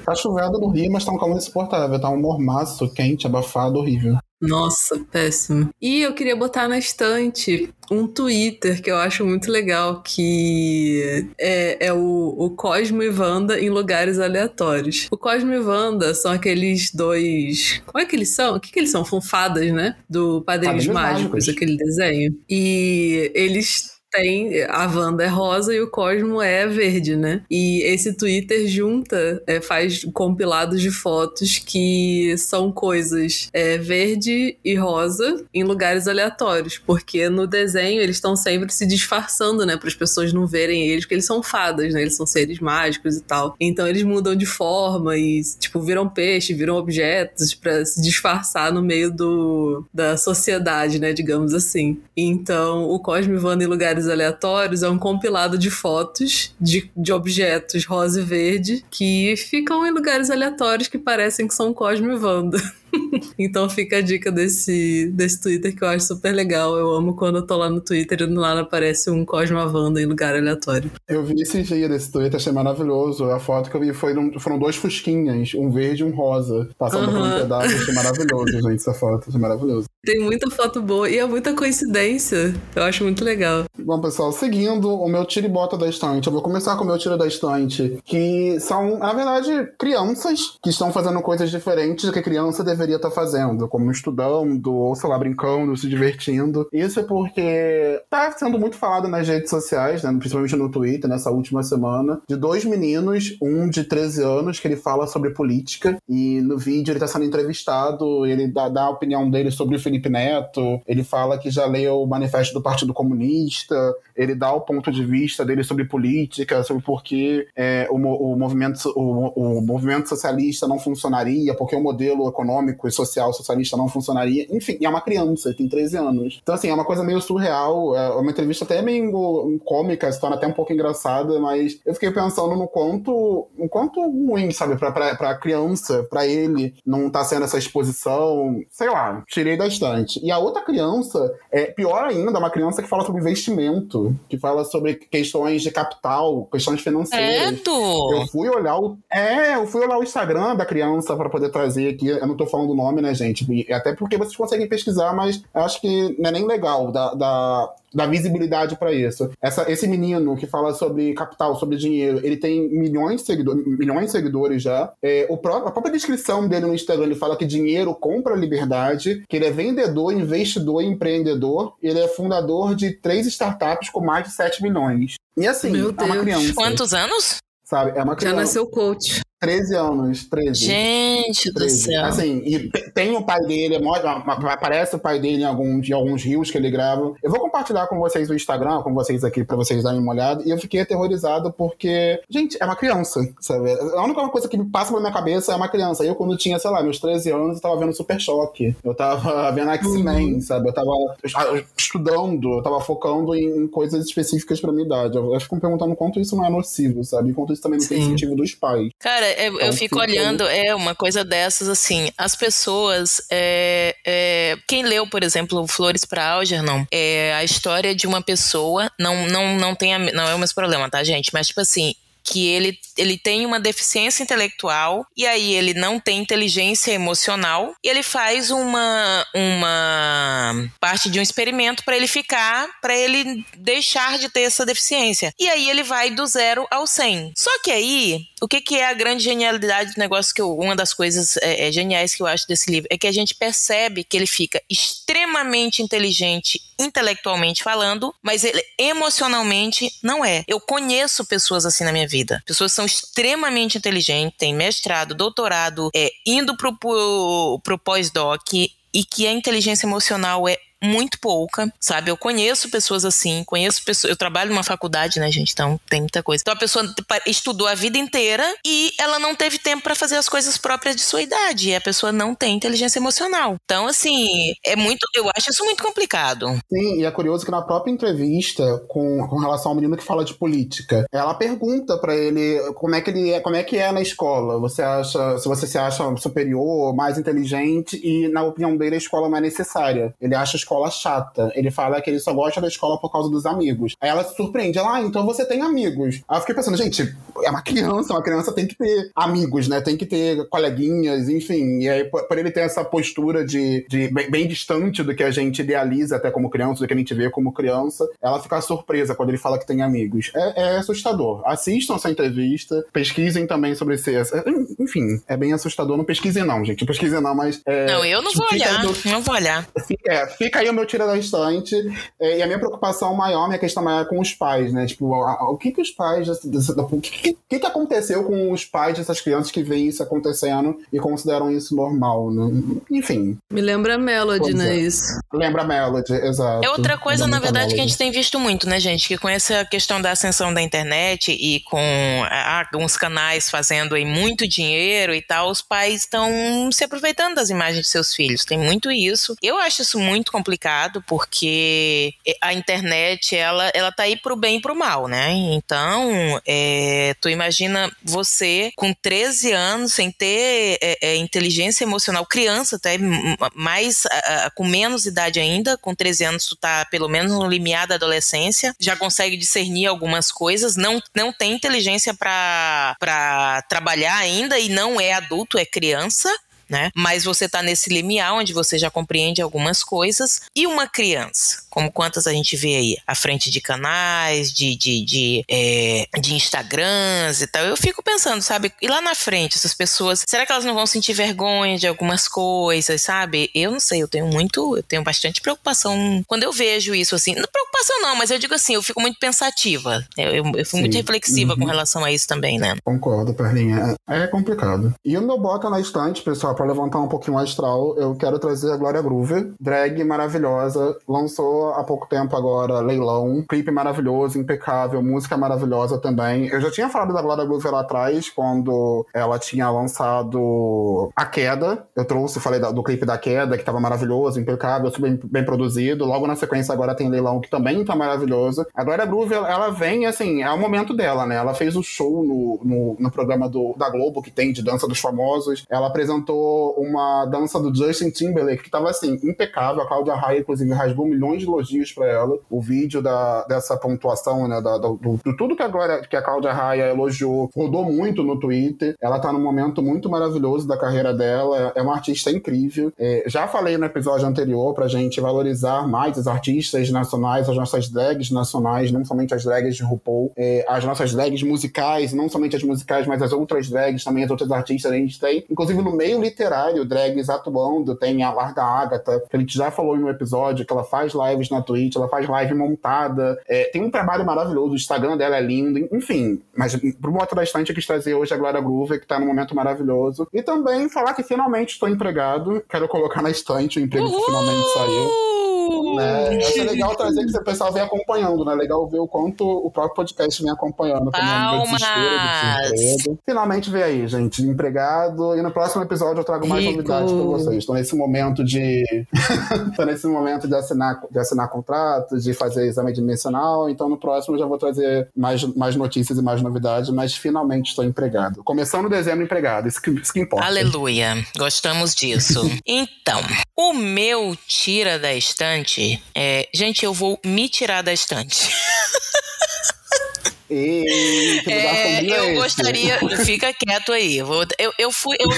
Tá chovendo no Rio, mas tá um calor insuportável. Tá um mormaço quente, abafado, horrível. Nossa, péssimo. E eu queria botar na estante um Twitter que eu acho muito legal, que é, é o, o Cosmo e Wanda em lugares aleatórios. O Cosmo e Wanda são aqueles dois. Como é que eles são? O que, que eles são? Funfadas, né? Do Padrinhos Padrinhos Mágicos, Mágicos. aquele desenho. E eles tem a Wanda é rosa e o Cosmo é verde, né? E esse Twitter junta, é, faz compilados de fotos que são coisas é, verde e rosa em lugares aleatórios, porque no desenho eles estão sempre se disfarçando, né, para as pessoas não verem eles, porque eles são fadas, né? Eles são seres mágicos e tal. Então eles mudam de forma e tipo viram peixe, viram objetos para se disfarçar no meio do da sociedade, né, digamos assim. Então o Cosmo e Wanda em lugares aleatórios é um compilado de fotos de, de objetos rosa e verde que ficam em lugares aleatórios que parecem que são Cosmo e Wanda. <laughs> <laughs> então fica a dica desse, desse Twitter que eu acho super legal. Eu amo quando eu tô lá no Twitter e do nada aparece um Cosmo e Wanda em lugar aleatório. Eu vi esse dia desse Twitter, achei maravilhoso. A foto que eu vi foi, num- foram dois fusquinhas, um verde e um rosa, passando por um pedaço. Achei maravilhoso, <laughs> gente, essa foto. Achei maravilhoso. Tem muita foto boa e é muita coincidência. Eu acho muito legal. Bom, pessoal, seguindo o meu tiro e bota da estante, eu vou começar com o meu tiro da estante, que são, na verdade, crianças que estão fazendo coisas diferentes do que criança deveria estar fazendo, como estudando, ou sei lá, brincando, se divertindo. Isso é porque tá sendo muito falado nas redes sociais, né, principalmente no Twitter, nessa última semana, de dois meninos, um de 13 anos, que ele fala sobre política, e no vídeo ele tá sendo entrevistado, ele dá, dá a opinião dele sobre o Felipe Neto, ele fala que já leu o manifesto do Partido Comunista, ele dá o ponto de vista dele sobre política, sobre por que é, o, o movimento, o, o movimento socialista não funcionaria, porque o modelo econômico e social socialista não funcionaria. Enfim, e é uma criança, tem 13 anos. Então, assim, é uma coisa meio surreal, é uma entrevista até meio cômica, se torna até um pouco engraçada, mas eu fiquei pensando no quanto, no quanto ruim, sabe, pra, pra, pra criança, pra ele, não tá sendo essa exposição, sei lá, tirei da estante. E a outra criança, é pior ainda, é uma criança que fala sobre investimento, que fala sobre questões de capital, questões financeiras. Credo! Eu fui olhar o. É, eu fui olhar o Instagram da criança pra poder trazer aqui. Eu não tô falando o nome, né, gente? E até porque vocês conseguem pesquisar, mas eu acho que não é nem legal da, da, da visibilidade pra isso. Essa, esse menino que fala sobre capital, sobre dinheiro, ele tem milhões de seguidores, milhões de seguidores já. É, o pró- a própria descrição dele no Instagram, ele fala que dinheiro compra liberdade, que ele é vendedor, investidor e empreendedor. Ele é fundador de três startups com mais de 7 milhões. E assim, Meu é uma Deus. criança. Quantos anos? Sabe? É uma Já criança. nasceu coach. 13 anos, 13. Gente do 13. céu. Assim, e te- tem o pai dele, é mó- aparece o pai dele em alguns, em alguns rios que ele grava. Eu vou compartilhar com vocês o Instagram, com vocês aqui, pra vocês darem uma olhada. E eu fiquei aterrorizado porque, gente, é uma criança, sabe? A única coisa que me passa pela minha cabeça é uma criança. Eu, quando tinha, sei lá, meus 13 anos, eu tava vendo Super Choque. Eu tava vendo X-Men, sabe? Eu tava estudando, eu tava focando em coisas específicas pra minha idade. Eu, eu fico me perguntando quanto isso não é nocivo, sabe? E quanto isso também não tem Sim. incentivo dos pais. Cara, é- eu Então, fico fica- olhando, é uma coisa dessas, assim, as pessoas, é, é, quem leu, por exemplo, Flores para Algernon, é a história de uma pessoa, não, não, não, tem não é o mesmo problema, tá, gente? Mas, tipo assim, que ele, ele tem uma deficiência intelectual e aí ele não tem inteligência emocional e ele faz uma, uma parte de um experimento para ele ficar, para ele deixar de ter essa deficiência. E aí ele vai do zero ao 100. Só que aí, o que, que é a grande genialidade do negócio que eu, uma das coisas é, é, geniais que eu acho desse livro é que a gente percebe que ele fica extremamente inteligente intelectualmente falando, mas ele emocionalmente não é. Eu conheço pessoas assim na minha vida. Pessoas são extremamente inteligentes, têm mestrado, doutorado, é, indo pro, pro, pro pós-doc e que a inteligência emocional é muito pouca, sabe? Eu conheço pessoas assim, conheço pessoas. Eu trabalho numa faculdade, né, gente? Então tem muita coisa. Então a pessoa estudou a vida inteira e ela não teve tempo pra fazer as coisas próprias de sua idade. E a pessoa não tem inteligência emocional. Então, assim, é muito. Eu acho isso muito complicado. Sim, e é curioso que na própria entrevista com, com relação ao menino que fala de política, ela pergunta pra ele como é que ele é, como é que é na escola. Você acha, se você se acha superior, mais inteligente e na opinião dele a escola não é necessária. Ele acha escola chata. Ele fala que ele só gosta da escola por causa dos amigos. Aí ela se surpreende. Ela, ah, então você tem amigos. Aí eu fiquei pensando, gente, é uma criança, uma criança tem que ter amigos, né? Tem que ter coleguinhas, enfim. E aí, por, ele ter essa postura de, de bem, bem, distante do que a gente idealiza até como criança, do que a gente vê como criança, ela fica surpresa quando ele fala que tem amigos. É, é assustador. Assistam essa entrevista, pesquisem também sobre esse. Enfim, é bem assustador. Não pesquisem, não, gente. Pesquisem, não, mas. É, não, eu não vou olhar. Do... Não vou olhar. Fica, é, fica aí o meu tira da estante. É, e a minha preocupação maior, minha questão maior é com os pais, né? Tipo, a, o que que os pais. O que, que, que aconteceu com os pais dessas crianças que veem isso acontecendo e consideram isso normal, né? Enfim. Me lembra Melody, né? É. Isso. Lembra Melody, exato. É outra coisa, na verdade, que a gente tem visto muito, né, gente? Que com essa questão da ascensão da internet e com ah, alguns canais fazendo aí muito dinheiro e tal, os pais estão se aproveitando das imagens de seus filhos. Tem muito isso. Eu acho isso muito complicado porque a internet, ela, ela tá aí pro bem e pro mal, né? Então, é, tu imagina você com 13 anos, sem ter é, é, inteligência emocional, criança até, mais com menos idade ainda, com 13 anos tu tá pelo menos no limiar da adolescência, já consegue discernir algumas coisas, não, não tem inteligência para trabalhar ainda e não é adulto, é criança né? Mas você está nesse limiar onde você já compreende algumas coisas. E uma criança, como quantas a gente vê aí, à frente de canais, de, de, de, é, de Instagrams e tal, eu fico pensando, sabe? E lá na frente, essas pessoas, será que elas não vão sentir vergonha de algumas coisas, sabe? Eu não sei, eu tenho muito, eu tenho bastante preocupação quando eu vejo isso, assim. Não preocupação não, mas eu digo assim, eu fico muito pensativa. Eu, eu, eu fico muito reflexiva uhum. com relação a isso também, né? Concordo, Perlinha. É, é complicado. E o meu bota na estante, pessoal, para levantar um pouquinho o astral, eu quero trazer a Glória Groover, drag maravilhosa, lançou há pouco tempo agora Leilão, clipe maravilhoso, impecável, música maravilhosa também. Eu já tinha falado da Glória Groover lá atrás, quando ela tinha lançado A Queda. Eu trouxe, falei do clipe da Queda, que tava maravilhoso, impecável, super bem, bem produzido. Logo na sequência agora tem Leilão, que também tá maravilhoso. A Glória Groover, ela vem, assim, é o momento dela, né? Ela fez o show no, no, no programa do, da Globo, que tem de Dança dos Famosos. Ela apresentou uma dança do Justin Timberlake que tava assim, impecável. A Cláudia Raia, inclusive, rasgou milhões de elogios para ela. O vídeo da, dessa pontuação, né? Da, do, do, tudo que a, Glória, que a Cláudia Raia elogiou, rodou muito no Twitter. Ela tá num momento muito maravilhoso da carreira dela. É uma artista incrível. É, já falei no episódio anterior pra gente valorizar mais os artistas nacionais, as nossas drags nacionais, não somente as drags de RuPaul, é, as nossas drags musicais, não somente as musicais, mas as outras drags também, as outras artistas a gente tem. Inclusive no meio literário, drags atuando, tem a Larga Agatha, que a gente já falou em um episódio, que ela faz lives na Twitch, ela faz live montada, é, tem um trabalho maravilhoso, o Instagram dela é lindo, enfim. Mas pro moto da estante eu quis trazer hoje a Glória Groover, que tá num momento maravilhoso. E também falar que finalmente estou empregado, quero colocar na estante o emprego Uhul! que finalmente saiu. Né? Acho legal trazer que o pessoal vem acompanhando, né? Legal ver o quanto o próprio podcast vem acompanhando Palmas! Finalmente vem aí, gente, empregado. E no próximo episódio eu trago mais Rico. novidades para vocês. Estou nesse momento de. <laughs> Estou nesse momento de assinar, de assinar contratos, de fazer exame dimensional. Então no próximo eu já vou trazer mais, mais notícias e mais novidades, mas finalmente estou empregado. Começando dezembro empregado, isso que, isso que importa. Aleluia. Gostamos disso. <laughs> então, o meu tira da estante É, gente, eu vou me tirar da estante. <laughs> Eita, é, eu gostaria, fica quieto aí. Eu, eu, eu fui. Eu,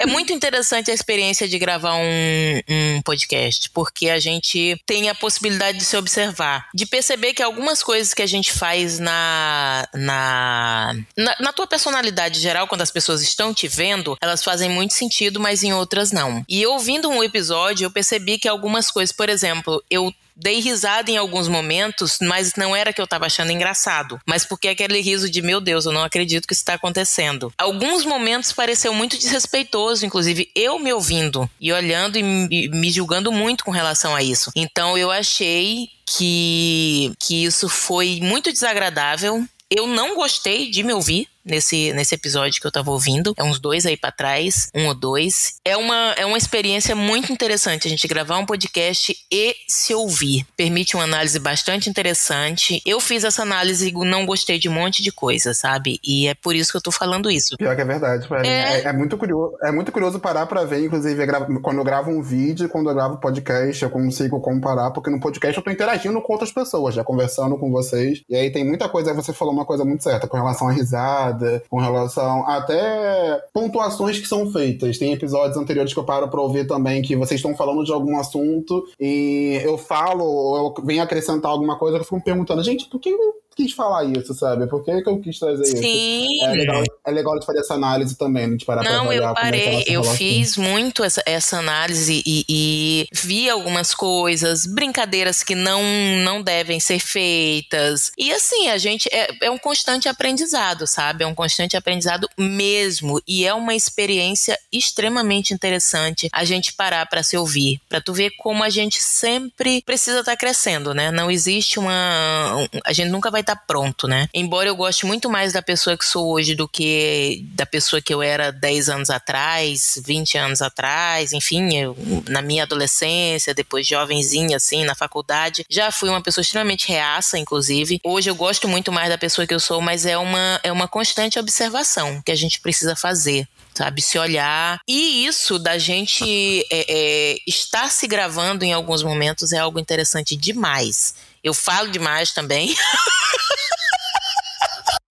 é muito interessante a experiência de gravar um, um podcast, porque a gente tem a possibilidade de se observar, de perceber que algumas coisas que a gente faz na, na, na, na tua personalidade geral, quando as pessoas estão te vendo, elas fazem muito sentido, mas em outras não. E ouvindo um episódio, eu percebi que algumas coisas, por exemplo, eu Dei risada em alguns momentos, mas não era que eu tava achando engraçado, mas porque aquele riso de meu Deus, eu não acredito que isso está acontecendo. Alguns momentos pareceu muito desrespeitoso, inclusive eu me ouvindo e olhando e me julgando muito com relação a isso. Então eu achei que, que isso foi muito desagradável. Eu não gostei de me ouvir nesse, nesse episódio que eu tava ouvindo. É uns dois aí para trás, um ou dois. É uma, é uma experiência muito interessante a gente gravar um podcast e se ouvir. Permite uma análise bastante interessante. Eu fiz essa análise e não gostei de um monte de coisa, sabe? E é por isso que eu tô falando isso. Pior que é verdade. É, é, é muito curioso, é muito curioso parar pra ver, inclusive, quando eu gravo um vídeo, quando eu gravo podcast, eu consigo comparar, porque no podcast eu tô interagindo com outras pessoas, já conversando com vocês. E aí tem muita coisa, aí você falou uma coisa muito certa, com relação à risada, com relação até pontuações que são feitas. Tem episódios anteriores que eu paro pra ouvir também que vocês estão falando de algum assunto e eu falo, eu venho acrescentar alguma coisa, eu fico me perguntando, gente, por que quis falar isso, sabe? Por que, que eu quis trazer Sim. isso? Sim. É legal, é legal de fazer essa análise também, de parar Não, pra eu é parei, é eu fiz muito essa, essa análise e, e, vi algumas coisas, brincadeiras que não, não devem ser feitas. E assim, a gente é, é um constante aprendizado, sabe? É um constante aprendizado mesmo. E é uma experiência extremamente interessante a gente parar para se ouvir, para tu ver como a gente sempre precisa estar tá crescendo, né? Não existe uma. A gente nunca vai estar tá pronto, né? Embora eu goste muito mais da pessoa que sou hoje do que da pessoa que eu era 10 anos atrás, 20 anos atrás, enfim, eu, na minha adolescência, depois jovenzinha, assim, na faculdade, já fui uma pessoa extremamente reaça, inclusive. Hoje eu gosto muito mais da pessoa que eu sou, mas é uma, é uma constante observação que a gente precisa fazer sabe? Se olhar. E isso da gente é, é, estar se gravando em alguns momentos é algo interessante demais. Eu falo demais também. <laughs>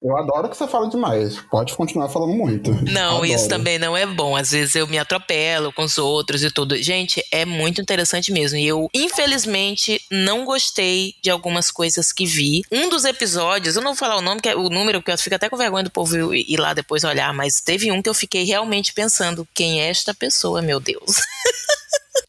Eu adoro que você fala demais. Pode continuar falando muito. Não, adoro. isso também não é bom. Às vezes eu me atropelo com os outros e tudo. Gente, é muito interessante mesmo. E eu, infelizmente, não gostei de algumas coisas que vi. Um dos episódios, eu não vou falar o nome, que é o número, porque eu fico até com vergonha do povo ir lá depois olhar, mas teve um que eu fiquei realmente pensando: quem é esta pessoa, meu Deus? <laughs>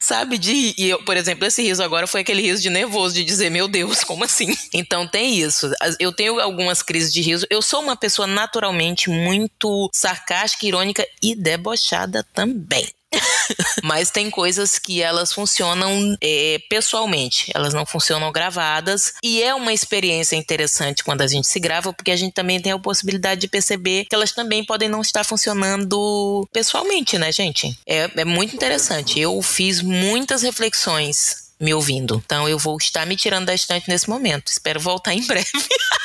sabe? De, e eu, por exemplo, esse riso agora foi aquele riso de nervoso, de dizer, meu Deus, como assim? <laughs> Então tem isso. Eu tenho algumas crises de riso. Eu sou uma pessoa naturalmente muito sarcástica, irônica e debochada também. <laughs> Mas tem coisas que elas funcionam é, pessoalmente, elas não funcionam gravadas. E é uma experiência interessante quando a gente se grava, porque a gente também tem a possibilidade de perceber que elas também podem não estar funcionando pessoalmente, né, gente? É, é muito interessante. Eu fiz muitas reflexões me ouvindo. Então eu vou estar me tirando da estante nesse momento. Espero voltar em breve. <laughs>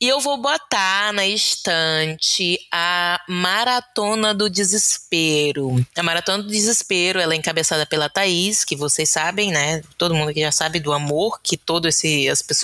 E eu vou botar na estante a Maratona do Desespero. A Maratona do Desespero, ela é encabeçada pela Thaís, que vocês sabem, né? Todo mundo aqui já sabe do amor que todos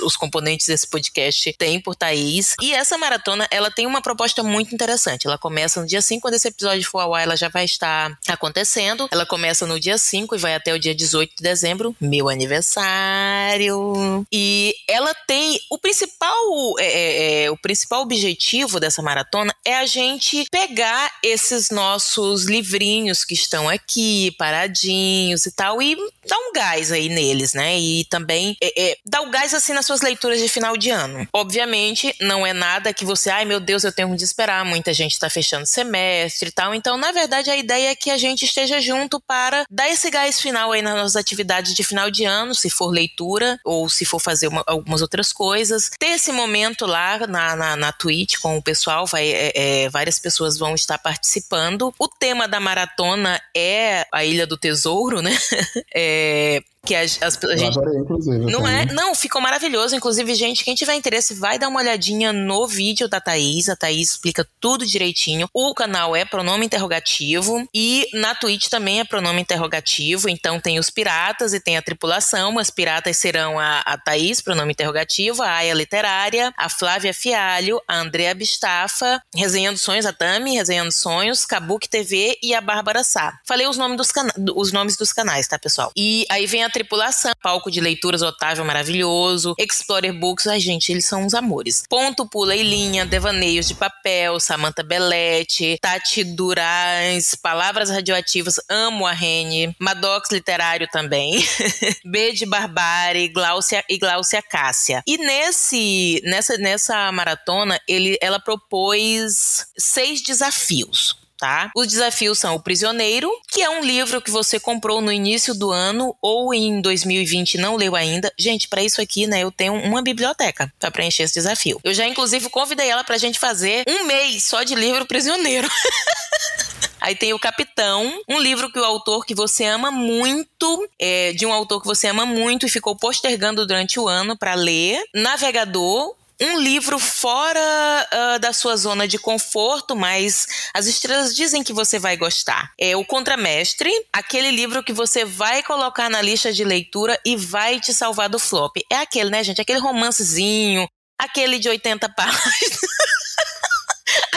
os componentes desse podcast têm por Thaís. E essa maratona, ela tem uma proposta muito interessante. Ela começa no dia 5, quando esse episódio for ao ar, ela já vai estar acontecendo. Ela começa no dia 5 e vai até o dia 18 de dezembro, meu aniversário. E ela tem o principal. É, é, é, o principal objetivo dessa maratona é a gente pegar esses nossos livrinhos que estão aqui, paradinhos e tal, e dar um gás aí neles, né? E também é, é, dar o gás assim nas suas leituras de final de ano. Obviamente, não é nada que você, ai meu Deus, eu tenho que esperar, muita gente está fechando semestre e tal. Então, na verdade, a ideia é que a gente esteja junto para dar esse gás final aí nas nossas atividades de final de ano, se for leitura ou se for fazer uma, algumas outras coisas. Ter esse momento lá na, na, na Twitch com o pessoal, vai, é, é, várias pessoas vão estar participando. O tema da maratona é a Ilha do Tesouro, né? <laughs> é, que as, as a gente adorei, inclusive, não é? Não ficou maravilhoso. Inclusive gente quem tiver interesse vai dar uma olhadinha no vídeo da Thaís. A Thaís explica tudo direitinho. O canal é pronome interrogativo e na Twitch também é pronome interrogativo. Então tem os piratas e tem a tripulação. As piratas serão a, a Thaís pronome interrogativo a Aya Literária a Flávia Fialho a Andrea Bistafa Resenhando Sonhos a Tami Resenhando Sonhos Kabuki TV e a Bárbara Sá. Falei os nomes dos, os nomes dos canais tá pessoal? E aí vem a tripulação, palco de leituras Otávio maravilhoso, Explorer Books, ai gente, eles são uns amores. Ponto, pula e linha, devaneios de papel, Samantha Belletti, Tati Duraz, Palavras Radioativas, amo a Rene, Maddox Literário também, <laughs> B de Barbari, Gláucia e Gláucia Cássia. E nesse, nessa, nessa maratona, ele, ela propôs seis desafios tá? Os desafios são O Prisioneiro, que é um livro que você comprou no início do ano ou em 2020 e não leu ainda. Gente, para isso aqui, né, eu tenho uma biblioteca para preencher esse desafio. Eu já, inclusive, convidei ela pra gente fazer um mês só de livro prisioneiro. <laughs> Aí tem o Capitão, um livro que o autor que você ama muito, é, de um autor que você ama muito e ficou postergando durante o ano para ler. Navegador, um livro fora uh, da sua zona de conforto, mas as estrelas dizem que você vai gostar. É o Contramestre, aquele livro que você vai colocar na lista de leitura e vai te salvar do flop. É aquele, né, gente? Aquele romancezinho, aquele de 80 páginas. <laughs>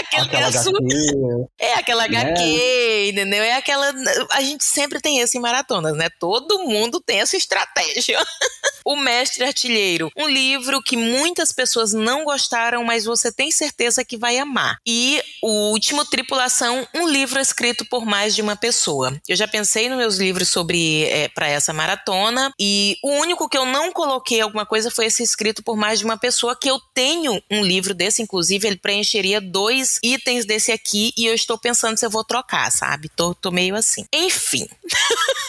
aquela HQ. É aquela né? HQ, entendeu? É aquela. A gente sempre tem isso em maratonas, né? Todo mundo tem essa estratégia. <laughs> o Mestre Artilheiro, um livro que muitas pessoas não gostaram, mas você tem certeza que vai amar. E o último, Tripulação, um livro escrito por mais de uma pessoa. Eu já pensei nos meus livros sobre é, para essa maratona e o único que eu não coloquei alguma coisa foi esse escrito por mais de uma pessoa que eu tenho um livro desse, inclusive ele preencheria dois itens desse aqui e eu estou pensando se eu vou trocar, sabe? Tô, tô meio assim. Enfim. <laughs>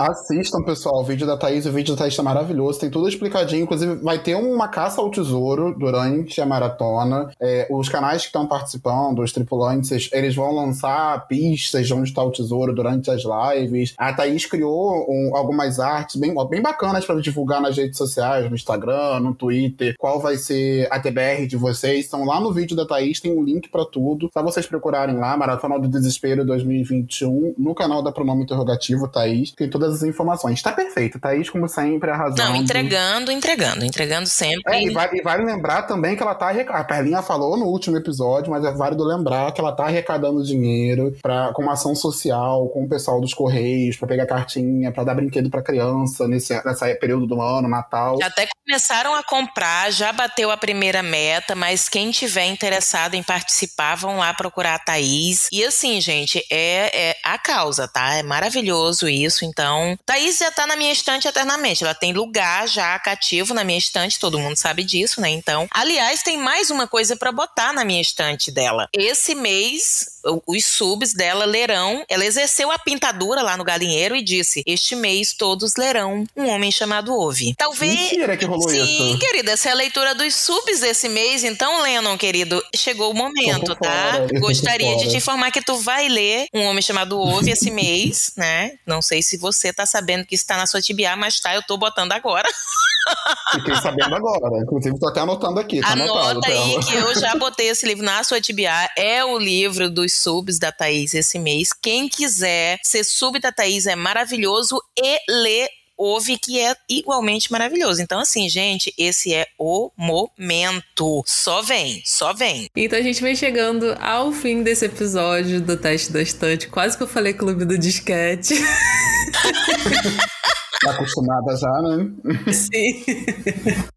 Assistam, pessoal, o vídeo da Thaís. O vídeo da Thaís tá maravilhoso, tem tudo explicadinho. Inclusive, vai ter uma caça ao tesouro durante a maratona. É, os canais que estão participando, os tripulantes, eles vão lançar pistas de onde está o tesouro durante as lives. A Thaís criou um, algumas artes bem, bem bacanas para divulgar nas redes sociais, no Instagram, no Twitter, qual vai ser a TBR de vocês. Então, lá no vídeo da Thaís tem um link para tudo. Só vocês procurarem lá, Maratona do Desespero 2021, no canal da Pronome Interrogativo, Thaís. Tem todas as informações. Tá perfeito, Thaís, como sempre, arrasando. Não, entregando, entregando, entregando sempre. É, e, vale, e vale lembrar também que ela tá. A Perlinha falou no último episódio, mas é válido lembrar que ela tá arrecadando dinheiro pra, com uma ação social, com o pessoal dos Correios, pra pegar cartinha, pra dar brinquedo pra criança nesse nessa período do ano, Natal. Até começaram a comprar, já bateu a primeira meta, mas quem tiver interessado em participar, vão lá procurar a Thaís. E assim, gente, é, é a causa, tá? É maravilhoso isso. Então, Thaís já tá na minha estante eternamente. Ela tem lugar já cativo na minha estante, todo mundo sabe disso, né? Então, aliás, tem mais uma coisa para botar na minha estante dela. Esse mês os subs dela lerão. Ela exerceu a pintadura lá no galinheiro e disse: Este mês todos lerão um homem chamado Ove. Talvez. Mentira que rolou Sim, isso. querida, essa é a leitura dos subs desse mês. Então, Lennon, querido, chegou o momento, tá? Fora, Gostaria de <laughs> te informar que tu vai ler um homem chamado Ove esse <laughs> mês, né? Não sei se você tá sabendo que está na sua TBA, mas tá, eu tô botando agora. <laughs> Fiquei sabendo agora. Inclusive, tô até anotando aqui. Tá Anota aí que eu já botei esse livro na sua TBA. É o livro dos subs da Thaís esse mês. Quem quiser ser sub da Thaís é maravilhoso e ler ouve que é igualmente maravilhoso. Então, assim, gente, esse é o momento. Só vem, só vem. Então a gente vem chegando ao fim desse episódio do Teste da Estante. Quase que eu falei Clube do Disquete. <laughs> Tá acostumada já, né? Sim.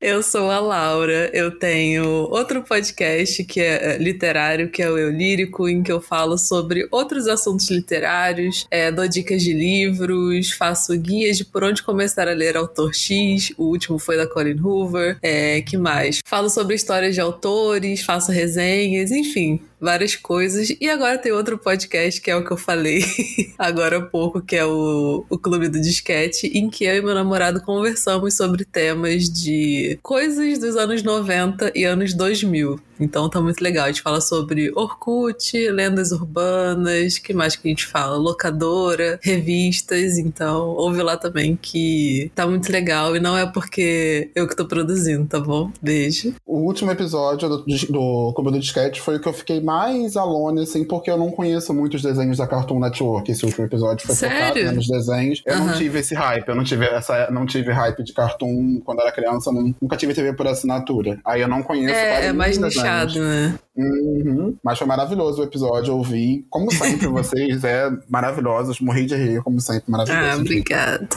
Eu sou a Laura. Eu tenho outro podcast que é literário, que é o Eu Lírico, em que eu falo sobre outros assuntos literários, é, dou dicas de livros, faço guias de por onde começar a ler autor X. O último foi da Colin Hoover. É, que mais? Falo sobre histórias de autores, faço resenhas, enfim várias coisas. E agora tem outro podcast que é o que eu falei <laughs> agora há pouco, que é o, o Clube do Disquete, em que eu e meu namorado conversamos sobre temas de coisas dos anos 90 e anos 2000. Então tá muito legal. A gente fala sobre Orkut, lendas urbanas, que mais que a gente fala? Locadora, revistas. Então ouve lá também que tá muito legal. E não é porque eu que tô produzindo, tá bom? Beijo. O último episódio do, do Clube do Disquete foi o que eu fiquei mais alone, assim, porque eu não conheço muitos desenhos da Cartoon Network. Esse último episódio foi Sério? focado né, nos desenhos. Eu Aham. não tive esse hype, eu não tive essa, não tive hype de Cartoon quando era criança, não- nunca tive TV por assinatura. Aí eu não conheço É, quase é mais nichado, né? Uhum. Mas foi maravilhoso o episódio, eu ouvi. Como sempre, <laughs> vocês é maravilhosos. Morri de rir, como sempre, maravilhoso. Ah, obrigada.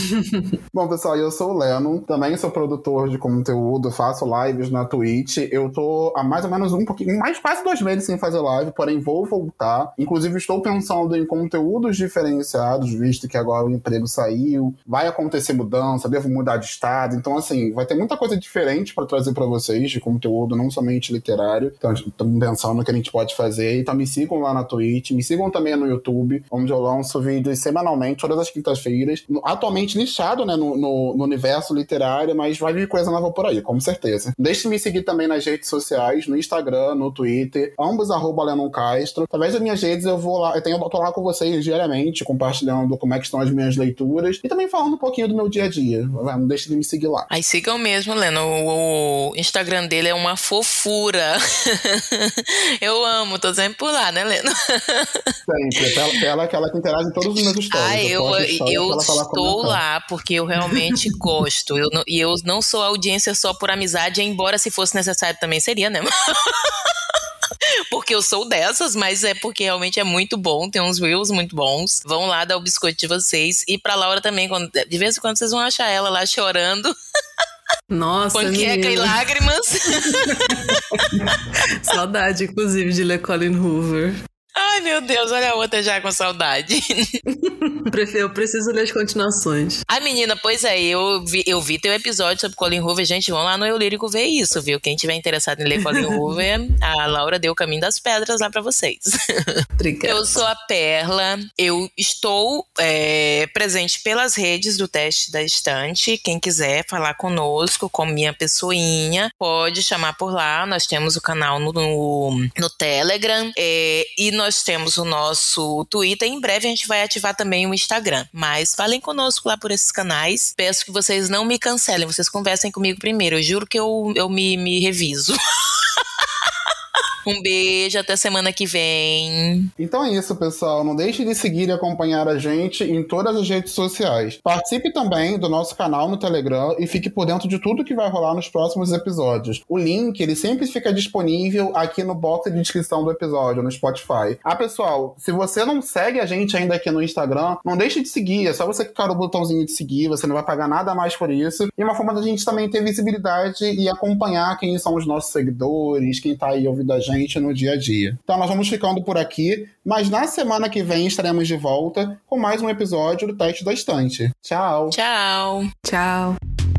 <laughs> Bom, pessoal, eu sou o Leno, também sou produtor de conteúdo, faço lives na Twitch. Eu tô há mais ou menos um pouquinho, mais quase dois meses sem fazer live, porém vou voltar. Inclusive, estou pensando em conteúdos diferenciados, visto que agora o emprego saiu, vai acontecer mudança, devo mudar de estado. Então, assim, vai ter muita coisa diferente para trazer para vocês de conteúdo, não somente literário. Então, estamos pensando que a gente pode fazer. Então me sigam lá na Twitch, me sigam também no YouTube, onde eu lanço vídeos semanalmente, todas as quintas-feiras. Atualmente nichado, né, no, no, no, universo literário, mas vai vir coisa nova por aí, com certeza. Deixe me seguir também nas redes sociais, no Instagram, no Twitter, ambos arroba Lennon Castro. Através das minhas redes eu vou lá, eu tenho, eu tô lá com vocês diariamente, compartilhando como é que estão as minhas leituras e também falando um pouquinho do meu dia a dia. Não deixe de me seguir lá. Aí sigam mesmo, Leno. O Instagram dele é uma fofura. <laughs> <laughs> eu amo, tô sempre por lá, né, Leno? <laughs> Sempre. Ela, é aquela que interage em todos os meus stories. Ah, eu, eu, eu estou lá porque eu realmente <laughs> gosto. Eu não, e eu não sou audiência só por amizade, embora se fosse necessário também seria, né? porque eu sou dessas, mas é porque realmente é muito bom, tem uns reels muito bons. Vão lá dar o biscoito de vocês. E pra Laura também, quando, de vez em quando vocês vão achar ela lá chorando. Nossa, Panqueca e lágrimas. <laughs> Saudade, inclusive, de ler Colin Hoover. Ai, meu Deus, olha a outra já com saudade. <laughs> Eu preciso ler as continuações. Ai, menina, pois é, eu vi, eu vi teu episódio sobre Colin Hoover. Gente, vão lá no Eu Lírico ver isso, viu? Quem tiver interessado em ler Colin <laughs> Hoover, a Laura deu o caminho das pedras lá para vocês. Obrigada. Eu sou a Perla, eu estou é, presente pelas redes do Teste da Estante. Quem quiser falar conosco, com minha pessoinha, pode chamar por lá. Nós temos o canal no, no, no Telegram é, e nós temos o nosso Twitter. Em breve a gente vai ativar também o Instagram. Mas falem conosco lá por esses canais. Peço que vocês não me cancelem, vocês conversem comigo primeiro. Eu juro que eu, eu me, me reviso. <laughs> Um beijo, até semana que vem. Então é isso, pessoal. Não deixe de seguir e acompanhar a gente em todas as redes sociais. Participe também do nosso canal no Telegram e fique por dentro de tudo que vai rolar nos próximos episódios. O link, ele sempre fica disponível aqui no box de descrição do episódio, no Spotify. Ah, pessoal, se você não segue a gente ainda aqui no Instagram, não deixe de seguir. É só você clicar no botãozinho de seguir, você não vai pagar nada mais por isso. E uma forma da gente também ter visibilidade e acompanhar quem são os nossos seguidores, quem tá aí ouvindo a gente gente no dia a dia. Então nós vamos ficando por aqui, mas na semana que vem estaremos de volta com mais um episódio do Teste da Estante. Tchau. Tchau. Tchau.